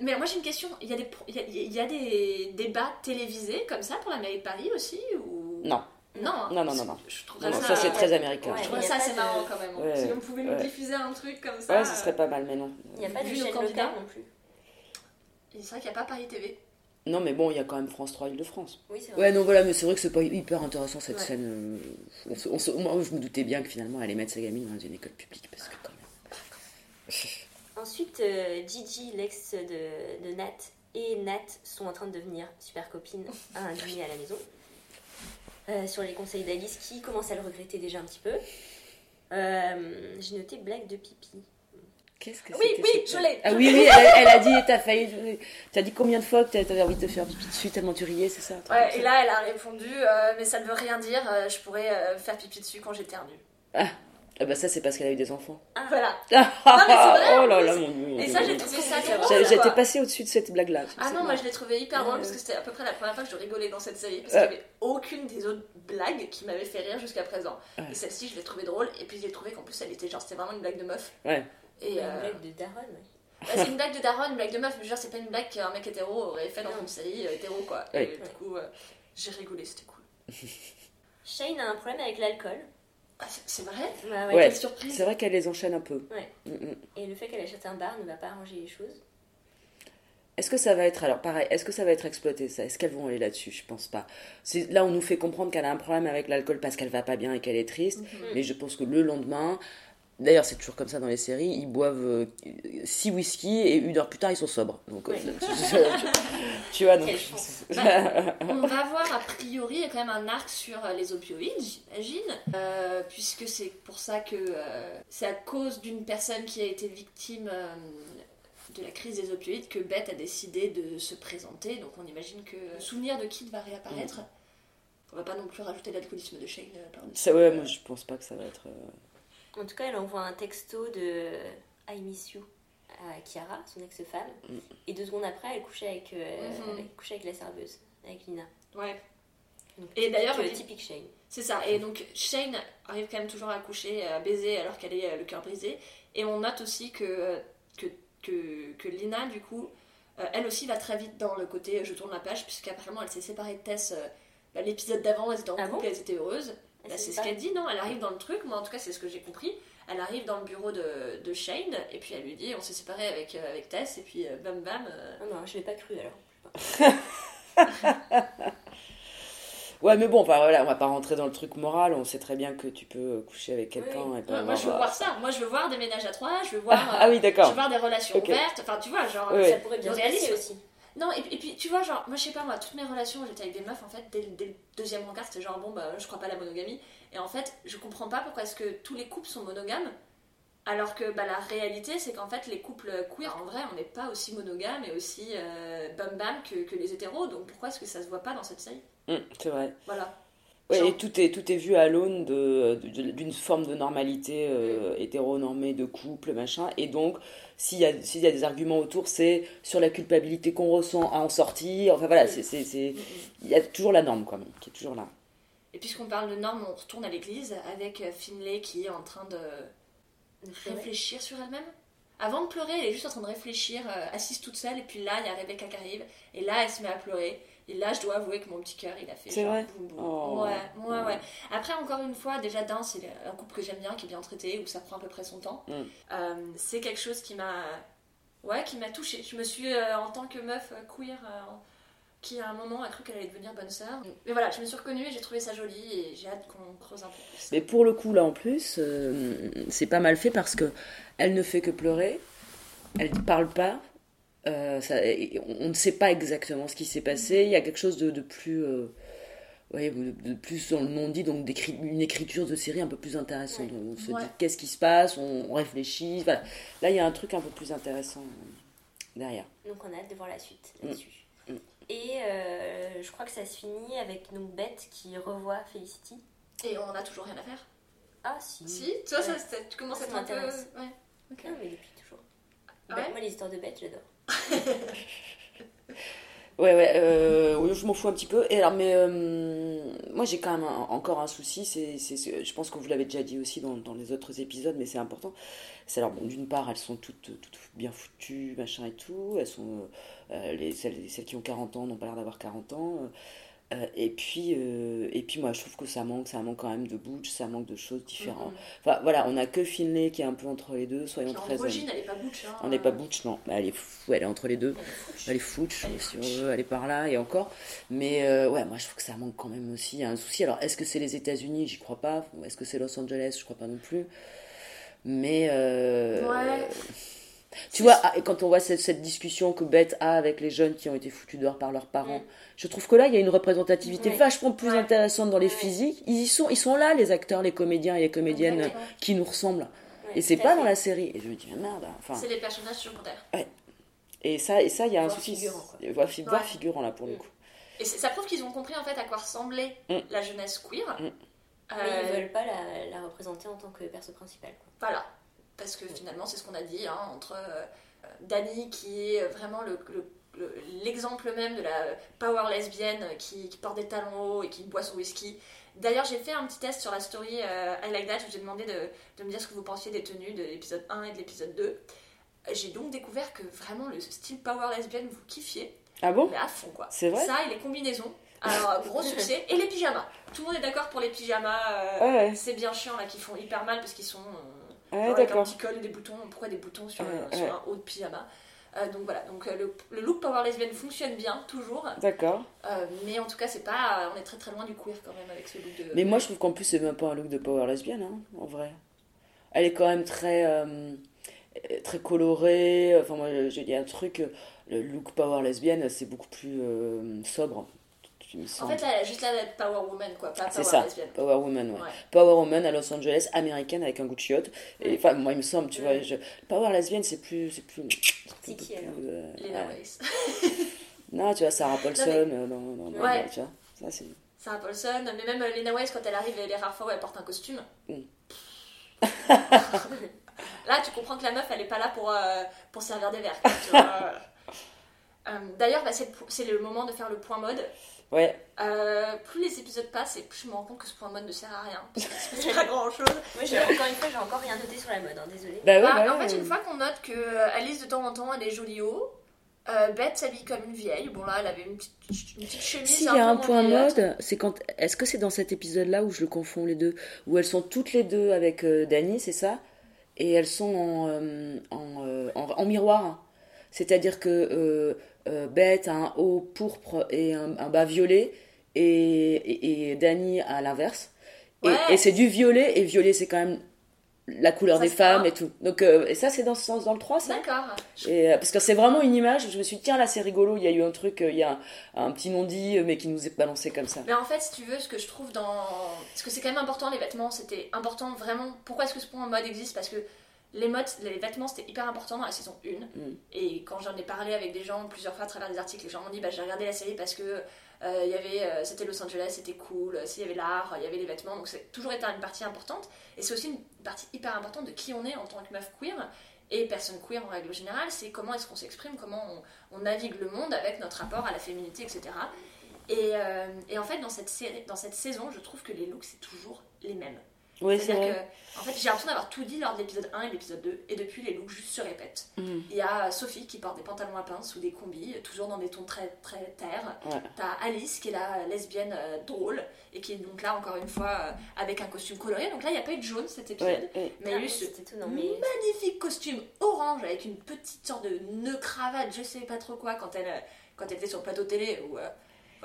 Mais moi, j'ai une question. Il y a des, il y a, il y a des débats télévisés comme ça pour la mairie de Paris aussi ou... Non. Non, hein, Non, non, non, non. Je trouve Non, ça, ça c'est très américain. Ouais. Je trouve ça de- marrant quand même. Ouais, si on pouvait nous diffuser un truc comme ça. Ouais, ce serait pas mal, mais non. Il n'y a pas de chaîne locale non plus. C'est vrai qu'il n'y a pas Paris TV. Non, mais bon, il y a quand même France 3 Île-de-France. Oui, c'est vrai. Ouais, non, voilà, mais c'est vrai que c'est pas hyper intéressant cette Ouais. scène. euh, on se- on se- moi, je me doutais bien que finalement, elle allait mettre sa gamine dans une école publique, parce que quand même. Ensuite, euh, Gigi, l'ex de, de Nat, et Nat sont en train de devenir super copines à un dîner à la maison. Euh, sur les conseils d'Alice qui commence à le regretter déjà un petit peu. Euh, J'ai noté blague de pipi. Qu'est-ce que Oui, oui, je l'ai. Ah oui, oui, elle, elle a dit, t'as failli. T'as dit combien de fois que t'avais envie de te faire pipi dessus tellement tu riais, c'est ça Ouais, et là, elle a répondu euh, Mais ça ne veut rien dire, euh, je pourrais euh, faire pipi dessus quand j'éternue. Ah bah ça, c'est parce qu'elle a eu des enfants. Voilà. (laughs) Ah, mais c'est vrai, oh là là, mon dieu. Et ça, j'ai trouvé ça drôle. J'étais passée au-dessus de cette blague-là. Ah non, moi je l'ai trouvé hyper drôle Ouais. parce que c'était à peu près la première fois que je rigolais dans cette série parce qu'il n'y avait aucune des autres blagues qui m'avait fait rire jusqu'à présent. Ouais. Et celle-ci, je l'ai trouvée drôle et puis j'ai trouvé qu'en plus elle était genre, c'était vraiment une blague de meuf. Ouais. Et Une euh, blague de Daron, ouais. bah, c'est une blague de daronne, une blague de meuf, mais genre c'est pas une blague qu'un mec hétéro aurait fait dans Non. une série euh, hétéro quoi. Et Ouais. du coup, euh, j'ai rigolé, c'était cool. (laughs) Shane a un problème avec l'alcool. Ah, c'est- vrai? Bah ouais. Ouais, Quelle surprise c'est vrai qu'elle les enchaîne un peu. Ouais. Mm, mm. Et le fait qu'elle achète un bar ne va pas arranger les choses. Est-ce que ça va être alors pareil Est-ce que ça va être exploité ça? Est-ce qu'elles vont aller là-dessus? Je pense pas. C'est là on nous fait comprendre qu'elle a un problème avec l'alcool parce qu'elle va pas bien et qu'elle est triste. Mais je pense que le lendemain, d'ailleurs c'est toujours comme ça dans les séries, ils boivent 6 whisky et une heure plus tard ils sont sobres. Donc euh, (laughs) tu, tu- tu vois donc. (laughs) On va voir a priori il y a quand même un arc sur euh, les opioïdes, j'imagine, euh, puisque c'est pour ça que euh, c'est à cause d'une personne qui a été victime euh, de la crise des opioïdes que Beth a décidé de se présenter. Donc on imagine que le souvenir de Kid va réapparaître. On va pas non plus rajouter l'alcoolisme de Shane euh. Ça ouais, moi je pense pas que ça va être. Euh, En tout cas, elle envoie un texto de I miss you à Chiara, son ex-femme. Mm. Et deux secondes après, elle couchait avec, euh, Mhm. elle couchait avec la serveuse, avec Lina. Ouais. Donc, Et d'ailleurs, typique, elle- typique Shane. C'est ça. Et donc Shane arrive quand même toujours à coucher, à baiser alors qu'elle est euh, le cœur brisé. Et on note aussi que, que, que, que Lina, du coup, euh, elle aussi va très vite dans le côté euh, je tourne la page, puisqu'apparemment elle s'est séparée de Tess. euh, bah, L'épisode d'avant, elles étaient en Ah couple, bon elles étaient heureuses. Elle Bah, c'est ce qu'elle dit, non Elle arrive dans le truc, moi en tout cas c'est ce que j'ai compris. Elle arrive dans le bureau de, de Shane, et puis elle lui dit on s'est séparés avec, euh, avec Tess, et puis euh, bam bam. euh, Oh non, je l'ai pas cru alors. (laughs) Ouais, mais bon, enfin, voilà, on va pas rentrer dans le truc moral. On sait très bien que tu peux coucher avec quelqu'un Oui. et pas Ouais, moi je veux euh, voir ça, moi je veux voir des ménages à trois, je veux voir, Ah euh, oui, je d'accord. veux voir des relations ouvertes, enfin tu vois, genre. Ça pourrait bien réalisme. aussi. Non, et, puis- et puis tu vois, genre, moi je sais pas, moi, toutes mes relations, j'étais avec des meufs en fait, dès, le- dès le deuxième rencard, c'était genre, bon, bah, je crois pas à la monogamie. Et en fait, je comprends pas pourquoi est-ce que tous les couples sont monogames, alors que bah, la réalité, c'est qu'en fait, les couples queer, en vrai, on n'est pas aussi monogames et aussi euh, bam bam que, que les hétéros, donc pourquoi est-ce que ça se voit pas dans cette série? Hum, c'est vrai. Voilà. Ouais, et tout est, tout est vu à l'aune de- d'une forme de normalité euh, hétéronormée de couple, machin. Et donc, s'il y, a- s'il y a des arguments autour, c'est sur la culpabilité qu'on ressent à en sortir. Enfin voilà, c'est, c'est, c'est- il y a toujours la norme quand même, qui est toujours là. Et puisqu'on parle de normes, on retourne à l'église avec euh, Finlay qui est en train de réfléchir sur elle-même. Avant de pleurer, elle est juste en train de réfléchir, euh, assise toute seule, et puis là, il y a Rebecca qui arrive, et là, elle se met à pleurer. Et là, je dois avouer que mon petit cœur, il a fait C'est vrai boum boum. Oh. Ouais, ouais, ouais. Après, encore une fois, déjà, d'un, c'est un couple que j'aime bien, qui est bien traité, où ça prend à peu près son temps. Mm. Euh, c'est quelque chose qui m'a. Ouais, qui m'a touchée. Je me suis, euh, en tant que meuf euh, queer, euh, qui à un moment a cru qu'elle allait devenir bonne sœur. Mais voilà, je me suis reconnue et j'ai trouvé ça joli, et j'ai hâte qu'on creuse un peu plus. Mais pour le coup, là en plus, c'est pas mal fait parce que elle ne fait que pleurer, elle ne parle pas, euh, ça- on ne sait pas exactement ce qui s'est passé. Il y a quelque chose de, de plus, euh, ouais, de, plus dans le non-dit, donc une écriture de série un peu plus intéressante. On se Ouais. dit qu'est-ce qui se passe, on, on réfléchit. Voilà. Là, il y a un truc un peu plus intéressant euh, derrière. Donc on a hâte de voir la suite Mm. là-dessus. Mm. Et euh, je crois que ça se finit avec donc Beth qui revoit Felicity. Et on a toujours rien à faire. Ah si. Si, toi, ça, Ouais. ça- tu commences à Ça être un peu. m'intéresse. Ouais. Ok. Non, mais depuis toujours. Ah moi, les histoires de Beth, j'adore. (laughs) Ouais, ouais, euh, je m'en fous un petit peu. Et alors, mais euh, moi, j'ai quand même encore un souci. C'est, je pense que vous l'avez déjà dit aussi dans, les autres épisodes, mais c'est important. C'est alors, bon, d'une part, elles sont toutes, bien foutues, machin et tout. Elles sont, euh, les, celles qui ont 40 ans n'ont pas l'air d'avoir 40 ans. Euh, et puis euh, et puis moi je trouve que ça manque ça manque quand même de butch ça manque de choses différentes Mhm. enfin voilà on a que Finlay qui est un peu entre les deux soyons très honnêtes. elle est pas butch. Hein. on n'est pas butch non Mais elle est fou, elle est entre les deux elle est fouche Elle est si on veut elle est par là et encore mais euh, ouais moi je trouve que ça manque quand même aussi il y a un souci alors est-ce que c'est les États-Unis? J'y crois pas est-ce que c'est Los Angeles? Je crois pas non plus mais Ouais. Tu vois, ah, et quand on voit cette, cette discussion que Beth a avec les jeunes qui ont été foutus dehors par leurs parents, je trouve que là, il y a une représentativité Ouais. vachement plus Ouais. intéressante dans les Ouais. physiques. Ils y sont, ils sont là, les acteurs, les comédiens et les comédiennes Exactement. qui nous ressemblent. Ouais, et c'est pas fait. dans la série. Et je me dis, mais merde. Enfin, C'est les personnages secondaires. et ça, et ça, il y a un souci. figurant, Voire, fi- Ouais. figurant, là, pour le Mm. coup. Et ça prouve qu'ils ont compris en fait à quoi ressemblait Mm. la jeunesse queer. Mm. Euh, Mais ils veulent pas la, la représenter en tant que perso principal. quoi. Voilà. Parce que finalement, c'est ce qu'on a dit hein, entre euh, Dani, qui est vraiment le- le- le- l'exemple même de la power lesbienne qui, qui porte des talons hauts et qui boit son whisky. D'ailleurs, j'ai fait un petit test sur la story euh, I Like That. Je vous ai demandé de, de me dire ce que vous pensiez des tenues de l'épisode 1 et de l'épisode 2. J'ai donc découvert que vraiment le style power lesbienne, vous kiffiez. Ah bon? Mais à fond, quoi. C'est vrai? Ça et les combinaisons. Alors, gros (laughs) succès. Et les pyjamas. Tout le monde est d'accord pour les pyjamas. euh, Ah ouais. C'est bien chiant, là, qui font hyper mal parce qu'ils sont. euh, Ouais, avec un d'accord. petit col et des boutons. Pourquoi des boutons sur, un haut de pyjama Euh, donc voilà, donc euh, le, le look power lesbienne fonctionne bien, toujours. D'accord. Euh, mais en tout cas, c'est pas. On est très très loin du queer quand même avec ce look de. Mais moi, je trouve qu'en plus, c'est même pas un look de power lesbienne, hein, en vrai. Elle est quand même très, très colorée. Enfin, moi, je dis un truc, le look power lesbienne, c'est beaucoup plus sobre, En fait, là, elle a juste là power woman, quoi, pas power ça, lesbienne. Power Woman, ouais. Ouais. Power Woman à Los Angeles, américaine avec un goût de chiotte. Et enfin, moi, il me semble, tu vois, je- Power lesbienne, c'est plus, c'est plus, c'est plus, euh, Lena. (laughs) Non, tu vois, Sarah Paulson, mais- euh, dans, dans, dans- Ouais. tu vois, ça c'est. Sarah Paulson, mais même euh, Lena Wallace, quand elle arrive, les rares fois où elle porte un costume. Mm. (laughs) là, tu comprends que la meuf, elle est pas là pour, euh, pour servir des verres. tu vois. (laughs) Euh, D'ailleurs, bah, c'est le moment de faire le point mode. Ouais, Euh, plus les épisodes passent et plus je me rends compte que ce point mode ne sert à rien. (laughs) C'est pas grand chose. Moi, j'ai encore une fois, j'ai encore rien noté sur la mode, hein, désolée. bah ouais, Bah, bah en ouais. fait, une fois qu'on note que euh, Alice de temps en temps elle est jolie haut, euh, Beth s'habille comme une vieille. Bon là, elle avait une petite, une petite chemise. S'il y a un point mode, c'est quand. Est-ce que c'est dans cet épisode-là où je le confonds les deux? Où elles sont toutes les deux avec euh, Dany, c'est ça? Et elles sont en, euh, en, euh, en- en miroir. C'est-à-dire que euh, euh, Beth a un haut pourpre et un, un bas violet, et, et, et Dany à l'inverse. Et, Ouais. et c'est du violet, et violet c'est quand même la couleur Ça des femmes et tout. Donc, euh, et ça, c'est dans ce sens, dans le 3, ça? D'accord. et, euh, parce que c'est vraiment une image, je me suis dit, tiens, là c'est rigolo, il y a eu un truc, il y a un, un petit non-dit, mais qui nous est balancé comme ça. Mais en fait, si tu veux, ce que je trouve dans. Parce que c'est quand même important, les vêtements, c'était important vraiment. Pourquoi est-ce que ce point mode existe? Parce que les modes, les vêtements, c'était hyper important dans la saison 1. Mm. Et quand j'en ai parlé avec des gens plusieurs fois à travers des articles, les gens m'ont dit bah, j'ai regardé la série parce que euh, il y avait, euh, c'était Los Angeles, c'était cool, s'il y avait l'art, il y avait les vêtements, donc c'est toujours été une partie importante. Et c'est aussi une partie hyper importante de qui on est en tant que meuf queer et personne queer en règle générale, c'est comment est-ce qu'on s'exprime, comment on, on navigue le monde avec notre rapport à la féminité, etc. Et, euh, et en fait, dans cette, série, dans cette saison, je trouve que les looks, c'est toujours les mêmes. Oui, c'est C'est-à-dire vrai. que, en fait, j'ai l'impression d'avoir tout dit lors de l'épisode 1 et de l'épisode 2, et depuis, les looks juste se répètent. Mm. Il y a Sophie qui porte des pantalons à pince ou des combis, toujours dans des tons très, très terre. Ouais. T'as Alice qui est la lesbienne euh, drôle, et qui est donc là, encore une fois, euh, avec un costume coloré. Donc là, il n'y a pas eu de jaune cet épisode. Ouais, ouais. Mais il y a eu ce c'était étonnant, mais magnifique costume orange avec une petite sorte de nœud cravate, je sais pas trop quoi, quand elle, euh, quand elle était sur le plateau télé. Ou, euh,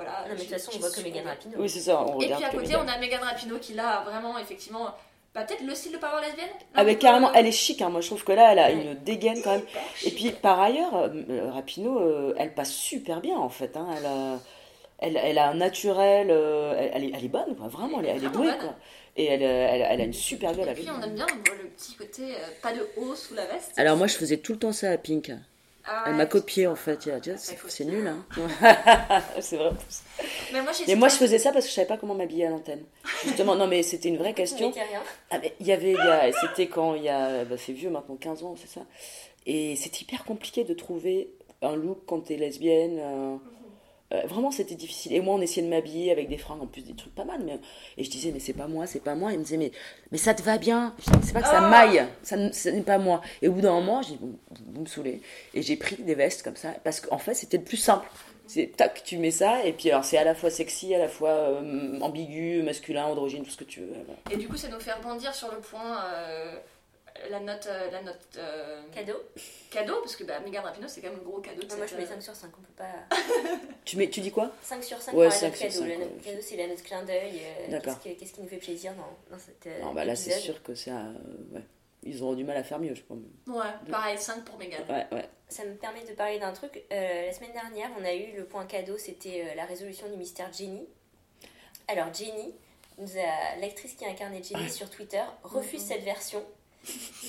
voilà, non, mais de toute j'ai- façon, on voit que. Megan Rapinoe. Oui, c'est ça, on Et regarde puis à côté, on a Megan Rapinoe qui là vraiment effectivement, bah peut-être le style de power lesbienne. Ah, peut- carrément, elle est chic, hein. moi je trouve que là, elle a Ouais. une dégaine quand même. Et puis par ailleurs, euh, Rapinoe, euh, elle passe super bien en fait. hein. Elle, a, elle, elle a un naturel, euh, elle, elle est, elle est bonne, quoi. vraiment, elle, est- elle est Vraiment douée. Quoi. Et elle, euh, elle, elle a une super gueule. Et puis on aime bien on voit le petit côté euh, pas de haut sous la veste. Alors moi je faisais tout le temps ça à Pink. Ah Elle m'a copié en fait. C'est nul. Hein. (laughs) c'est vrai. Mais moi, j'ai Mais moi je faisais ça parce que je savais pas comment m'habiller à l'antenne. Justement, non mais c'était une vraie (laughs) question. Ah, mais il y avait, c'était quand il y a, bah, c'est vieux maintenant, 15 ans, c'est ça. Et c'est hyper compliqué de trouver un look quand t'es lesbienne. euh, Euh, vraiment, c'était difficile. Et moi, on essayait de m'habiller avec des fringues, en plus des trucs pas mal. Mais... Et je disais, mais c'est pas moi, c'est pas moi. Il me disait, mais, mais ça te va bien? Je disais, c'est pas que ça maille, ça, n'est pas moi. Et au bout d'un moment, j'ai dit, bon, vous me saoulez. Et j'ai pris des vestes comme ça, parce qu'en fait, c'était le plus simple. C'est tac, tu mets ça, et puis alors c'est à la fois sexy, à la fois euh, ambigu, masculin, androgyne, tout ce que tu veux. voilà. Et du coup, ça nous fait rebondir sur le point, euh, la note, euh, la note euh, Cadeau cadeau, parce que bah, Megan Rapinoe, c'est quand même le gros cadeau de Non, Moi je mets euh, 5 sur 5, on peut pas. Tu, mets, tu dis quoi? 5 sur 5 Ouais, pour la 5 note cadeau. 5, La ouais. note cadeau, c'est la note clin d'œil. euh, D'accord. Qu'est-ce que- qu'est-ce qui nous fait plaisir dans, dans cette. euh, Non, bah là, c'est sûr que ça. euh, ouais. Ils auront du mal à faire mieux, je pense. Ouais, pareil, 5 pour Megan. Ouais, ouais. Ça me permet de parler d'un truc. Euh, la semaine dernière, on a eu le point cadeau, c'était euh, la résolution du mystère Jenny. Alors, Jenny, nous a- l'actrice qui a incarné Jenny sur Twitter, refuse cette version.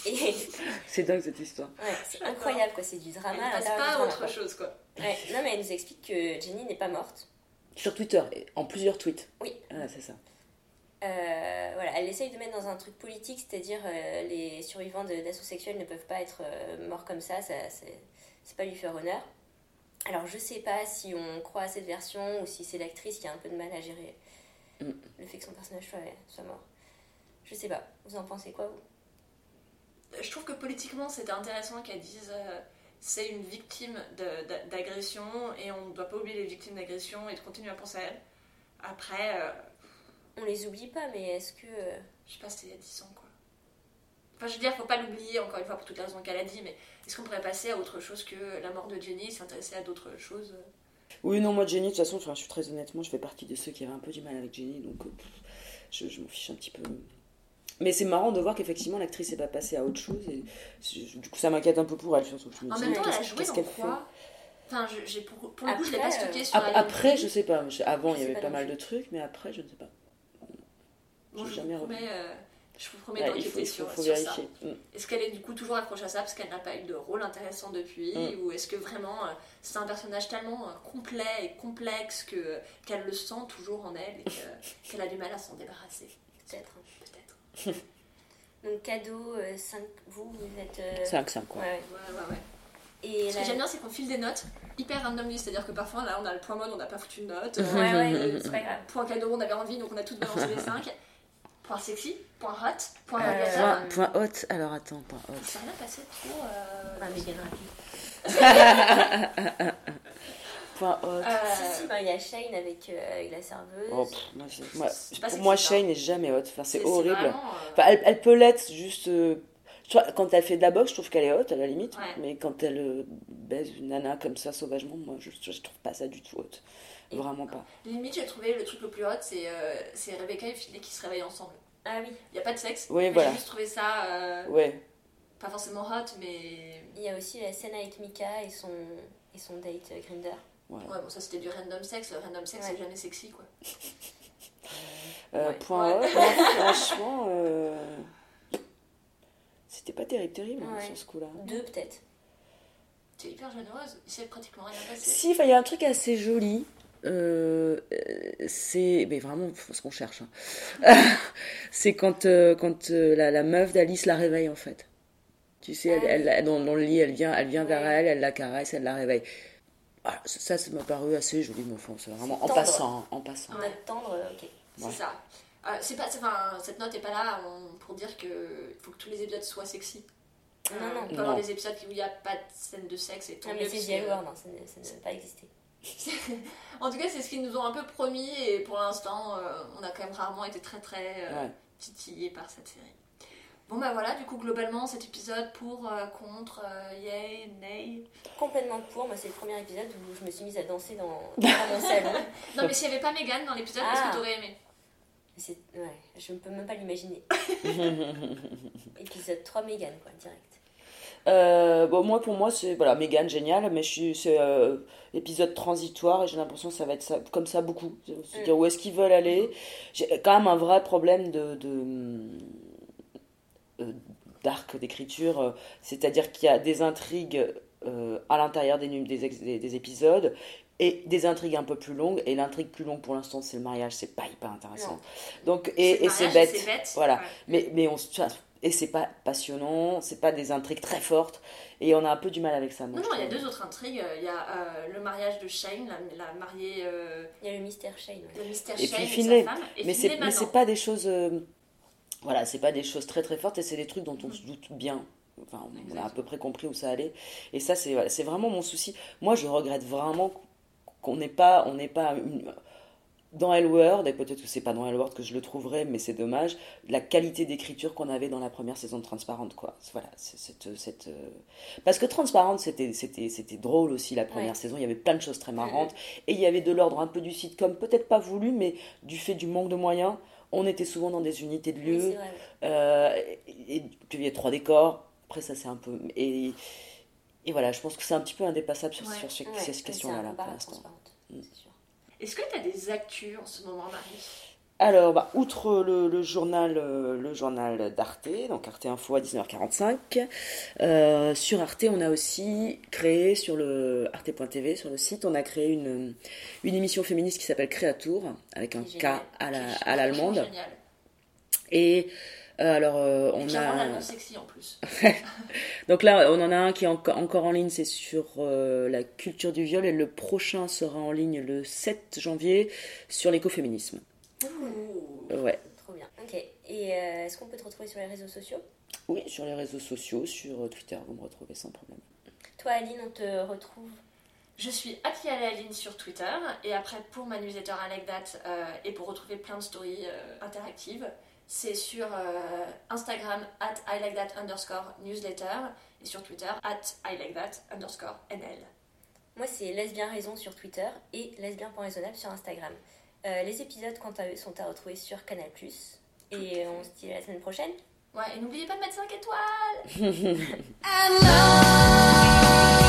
Et (laughs) C'est dingue cette histoire. ouais, c'est incroyable, quoi. C'est du drama. Elle passe pas à autre quoi. chose, quoi. Ouais, Non, mais elle nous explique que Jenny n'est pas morte. Sur Twitter, en plusieurs tweets. Oui. Ah, c'est ça. Euh, voilà, elle essaye de mettre dans un truc politique, c'est-à-dire euh, les survivants de- d'assauts sexuels ne peuvent pas être euh, morts comme ça, ça c'est c'est pas lui faire honneur. Alors je sais pas si on croit à cette version ou si c'est l'actrice qui a un peu de mal à gérer Mm. le fait que son personnage soit, soit mort. Je sais pas, vous en pensez quoi vous? Je trouve que politiquement, c'était intéressant qu'elle dise euh, c'est une victime d'agression et on ne doit pas oublier les victimes d'agression et de continuer à penser à elles. Après, euh, On les oublie pas, mais est-ce que. euh, je sais pas, c'était il y a 10 ans, quoi. Enfin, je veux dire, faut pas l'oublier, encore une fois, pour toutes les raisons qu'elle a dit, mais est-ce qu'on pourrait passer à autre chose que la mort de Jenny, s'intéresser à d'autres choses euh? Oui, non, moi, Jenny, de toute façon, je suis très honnêtement, je fais partie de ceux qui avaient un peu du mal avec Jenny, donc euh, je m'en fiche un petit peu. Mais c'est marrant de voir qu'effectivement, l'actrice n'est pas passée à autre chose, et du coup, ça m'inquiète un peu pour elle, surtout. Je me En même temps, elle a joué dans qu'elle fait quoi? Enfin, je- j'ai pour, pour le coup, je l'ai Après, pas stocké euh, sur Ap-. Après, je sais pas. Avant, Je il y avait pas mal de trucs, mais après, je ne sais pas. Bon, je, jamais vous revu. promets, euh, je vous promets Ouais, d'enquêter faut, il faut- sur, faut sur ça. vérifier. Mm. Est-ce qu'elle est du coup toujours accrochée à ça? Parce qu'elle n'a pas eu de rôle intéressant depuis Mm. Ou est-ce que vraiment euh, c'est un personnage tellement euh, complet et complexe que, qu'elle le sent toujours en elle et que- qu'elle a du mal à s'en débarrasser Peut-être. (laughs) Donc cadeau, 5, vous, vous êtes. euh, 5-5, quoi. ouais, ouais. Ouais, ouais. Et Ce la- que j'aime bien, c'est qu'on file des notes hyper randomly, c'est-à-dire que parfois là on a le point mode, on n'a pas foutu de note. Ouais, ouais, (laughs) c'est pas grave. Point cadeau, on avait envie, donc on a toutes balancé les 5. (laughs) Point sexy, point hot, point Euh. Point, point hot, alors attends, point hot. Ça n'a pas passé trop. euh, Ah, mais bien rapide. Point hot. euh, Si, si, ben, il y a Shane avec, euh, avec la serveuse. Oh, pff, moi, c'est- moi- c'est pas pour sexy, moi, ça. Shane n'est jamais hot. Enfin, c'est c'est horrible. vraiment, euh, Enfin, elle, elle peut l'être juste. euh, tu vois, quand elle fait de la boxe, je trouve qu'elle est haute à la limite. Ouais. Mais quand elle euh, baise une nana comme ça sauvagement, moi je, je trouve pas ça du tout haute. Et- Vraiment pas. Limite, j'ai trouvé le truc le plus hot, c'est euh, c'est Rebecca et Philly qui se réveillent ensemble. Ah oui, Il n'y a pas de sexe, Oui, mais voilà. j'ai juste trouvé ça euh, Ouais. pas forcément hot, mais. il y a aussi la scène avec Mika et son, et son date euh, Grinder. Ouais, bon, ça c'était du random sex. Le random sex, Ouais. c'est jamais sexy, quoi. Euh, Ouais. Point Ouais. moi, (laughs) franchement, euh, c'était pas terrible, terrible hein, sur ce coup-là. Deux peut-être. T'es hyper généreuse, il s'est pratiquement rien passé. Si, il y a un truc assez joli. euh, c'est mais vraiment ce qu'on cherche hein. (laughs) c'est quand quand la, la meuf d'Alice la réveille en fait tu sais elle, Ah elle- dans, dans le lit elle vient elle vient vers elle elle la caresse elle la réveille Ah, ça ça m'a paru assez joli mais enfin c'est vraiment en Tendre. passant hein, en passant Ouais. Note tendre, euh, ok. C'est Ouais. ça. Euh, c'est pas, c'est- enfin, cette note est pas là on- pour dire que faut que tous les épisodes soient sexy. Non, Euh, non. On peut avoir Non. des épisodes où il n'y a pas de scène de sexe et tant Non, mais c'est hein, ça ne- ça ne va pas exister. (laughs) En tout cas, c'est ce qu'ils nous ont un peu promis et pour l'instant, euh, on a quand même rarement été très très euh, Ouais. titillés par cette série. Bon bah voilà, du coup globalement cet épisode pour, euh, contre, euh, yay, nay. Complètement pour, moi c'est le premier épisode où je me suis mise à danser dans, (laughs) dans mon salon. Non mais s'il n'y avait pas Megan dans l'épisode, est-ce Ah. que t'aurais aimé? C'est- Ouais, je ne peux même pas l'imaginer. (laughs) (laughs) Épisode 3 Megan, quoi, direct. Euh, bon, moi, pour moi, c'est voilà, Mégane, génial, mais je suis, c'est euh, épisode transitoire et j'ai l'impression que ça va être ça, comme ça beaucoup. C'est-à-dire où est-ce qu'ils veulent aller. J'ai quand même un vrai problème de, de d'arc d'écriture, euh, c'est-à-dire qu'il y a des intrigues euh, à l'intérieur des, des, ex- des, des épisodes et des intrigues un peu plus longues. Et l'intrigue plus longue pour l'instant, c'est le mariage, c'est pas hyper intéressant. Donc, C'est et, c'est bête. c'est bête. Voilà. Ouais. Mais, mais on, et c'est pas passionnant, c'est pas des intrigues très fortes, et on a un peu du mal avec ça. moi, Non, non, il y a deux autres intrigues. Il y a euh, le mariage de Shane, la, la mariée, euh, Il y a le mystère Shane. ouais. le mystère Et Shane puis et Finlay. sa femme. Et mais Finlay c'est mais c'est pas des choses euh, voilà c'est pas des choses très très fortes et c'est des trucs dont on se doute bien. Enfin on a à peu près compris où ça allait. Et ça c'est voilà, vraiment mon souci. Moi je regrette vraiment qu'on n'ait pas on n'est pas une- dans Elworld et peut-être que c'est pas dans Elworld que je le trouverai mais c'est dommage la qualité d'écriture qu'on avait dans la première saison de Transparente quoi. Voilà cette, cette euh, parce que Transparente c'était drôle aussi la première Ouais. saison. Il y avait plein de choses très marrantes. Et il y avait de l'ordre un peu du sitcom peut-être pas voulu mais du fait du manque de moyens on était souvent dans des unités de lieu euh, et, et puis il y a trois décors après ça c'est un peu et et voilà je pense que c'est un petit peu indépassable sur, Ouais. sur ces, Ouais, ces c'est questions là, là pour l'instant Mm. Est-ce que tu as des actus en ce moment, Marie? Alors, bah, outre le, le journal, euh, le journal d'Arte, donc Arte Info à 19h45, euh, sur Arte, on a aussi créé sur le arte.tv, sur le site, on a créé une, une émission féministe qui s'appelle Créatour, avec un K à la- l'allemande. Génial. Et euh, alors, euh, on la a. voix sexy en plus. Donc là, on en a un qui est enco- encore en ligne, c'est sur la culture du viol, et le prochain sera en ligne le 7 janvier sur l'écoféminisme. Ouh. Ouais. Trop bien. Ok. Et euh, est-ce qu'on peut te retrouver sur les réseaux sociaux? Oui, sur les réseaux sociaux, sur euh, Twitter, vous me retrouvez sans problème. Toi, Aline, on te retrouve? Je suis Aline sur Twitter et après pour ma newsletter I Like That euh, et pour retrouver plein de stories euh, interactives, c'est sur euh, Instagram at I Like That underscore newsletter et sur Twitter at I Like That underscore NL. Moi, c'est Lesbien Raison sur Twitter et lesbien.raisonnable sur Instagram. Euh, les épisodes, quant à eux, sont à retrouver sur Canal+. Et on se dit à la semaine prochaine. Ouais, et n'oubliez pas de mettre 5 étoiles (laughs)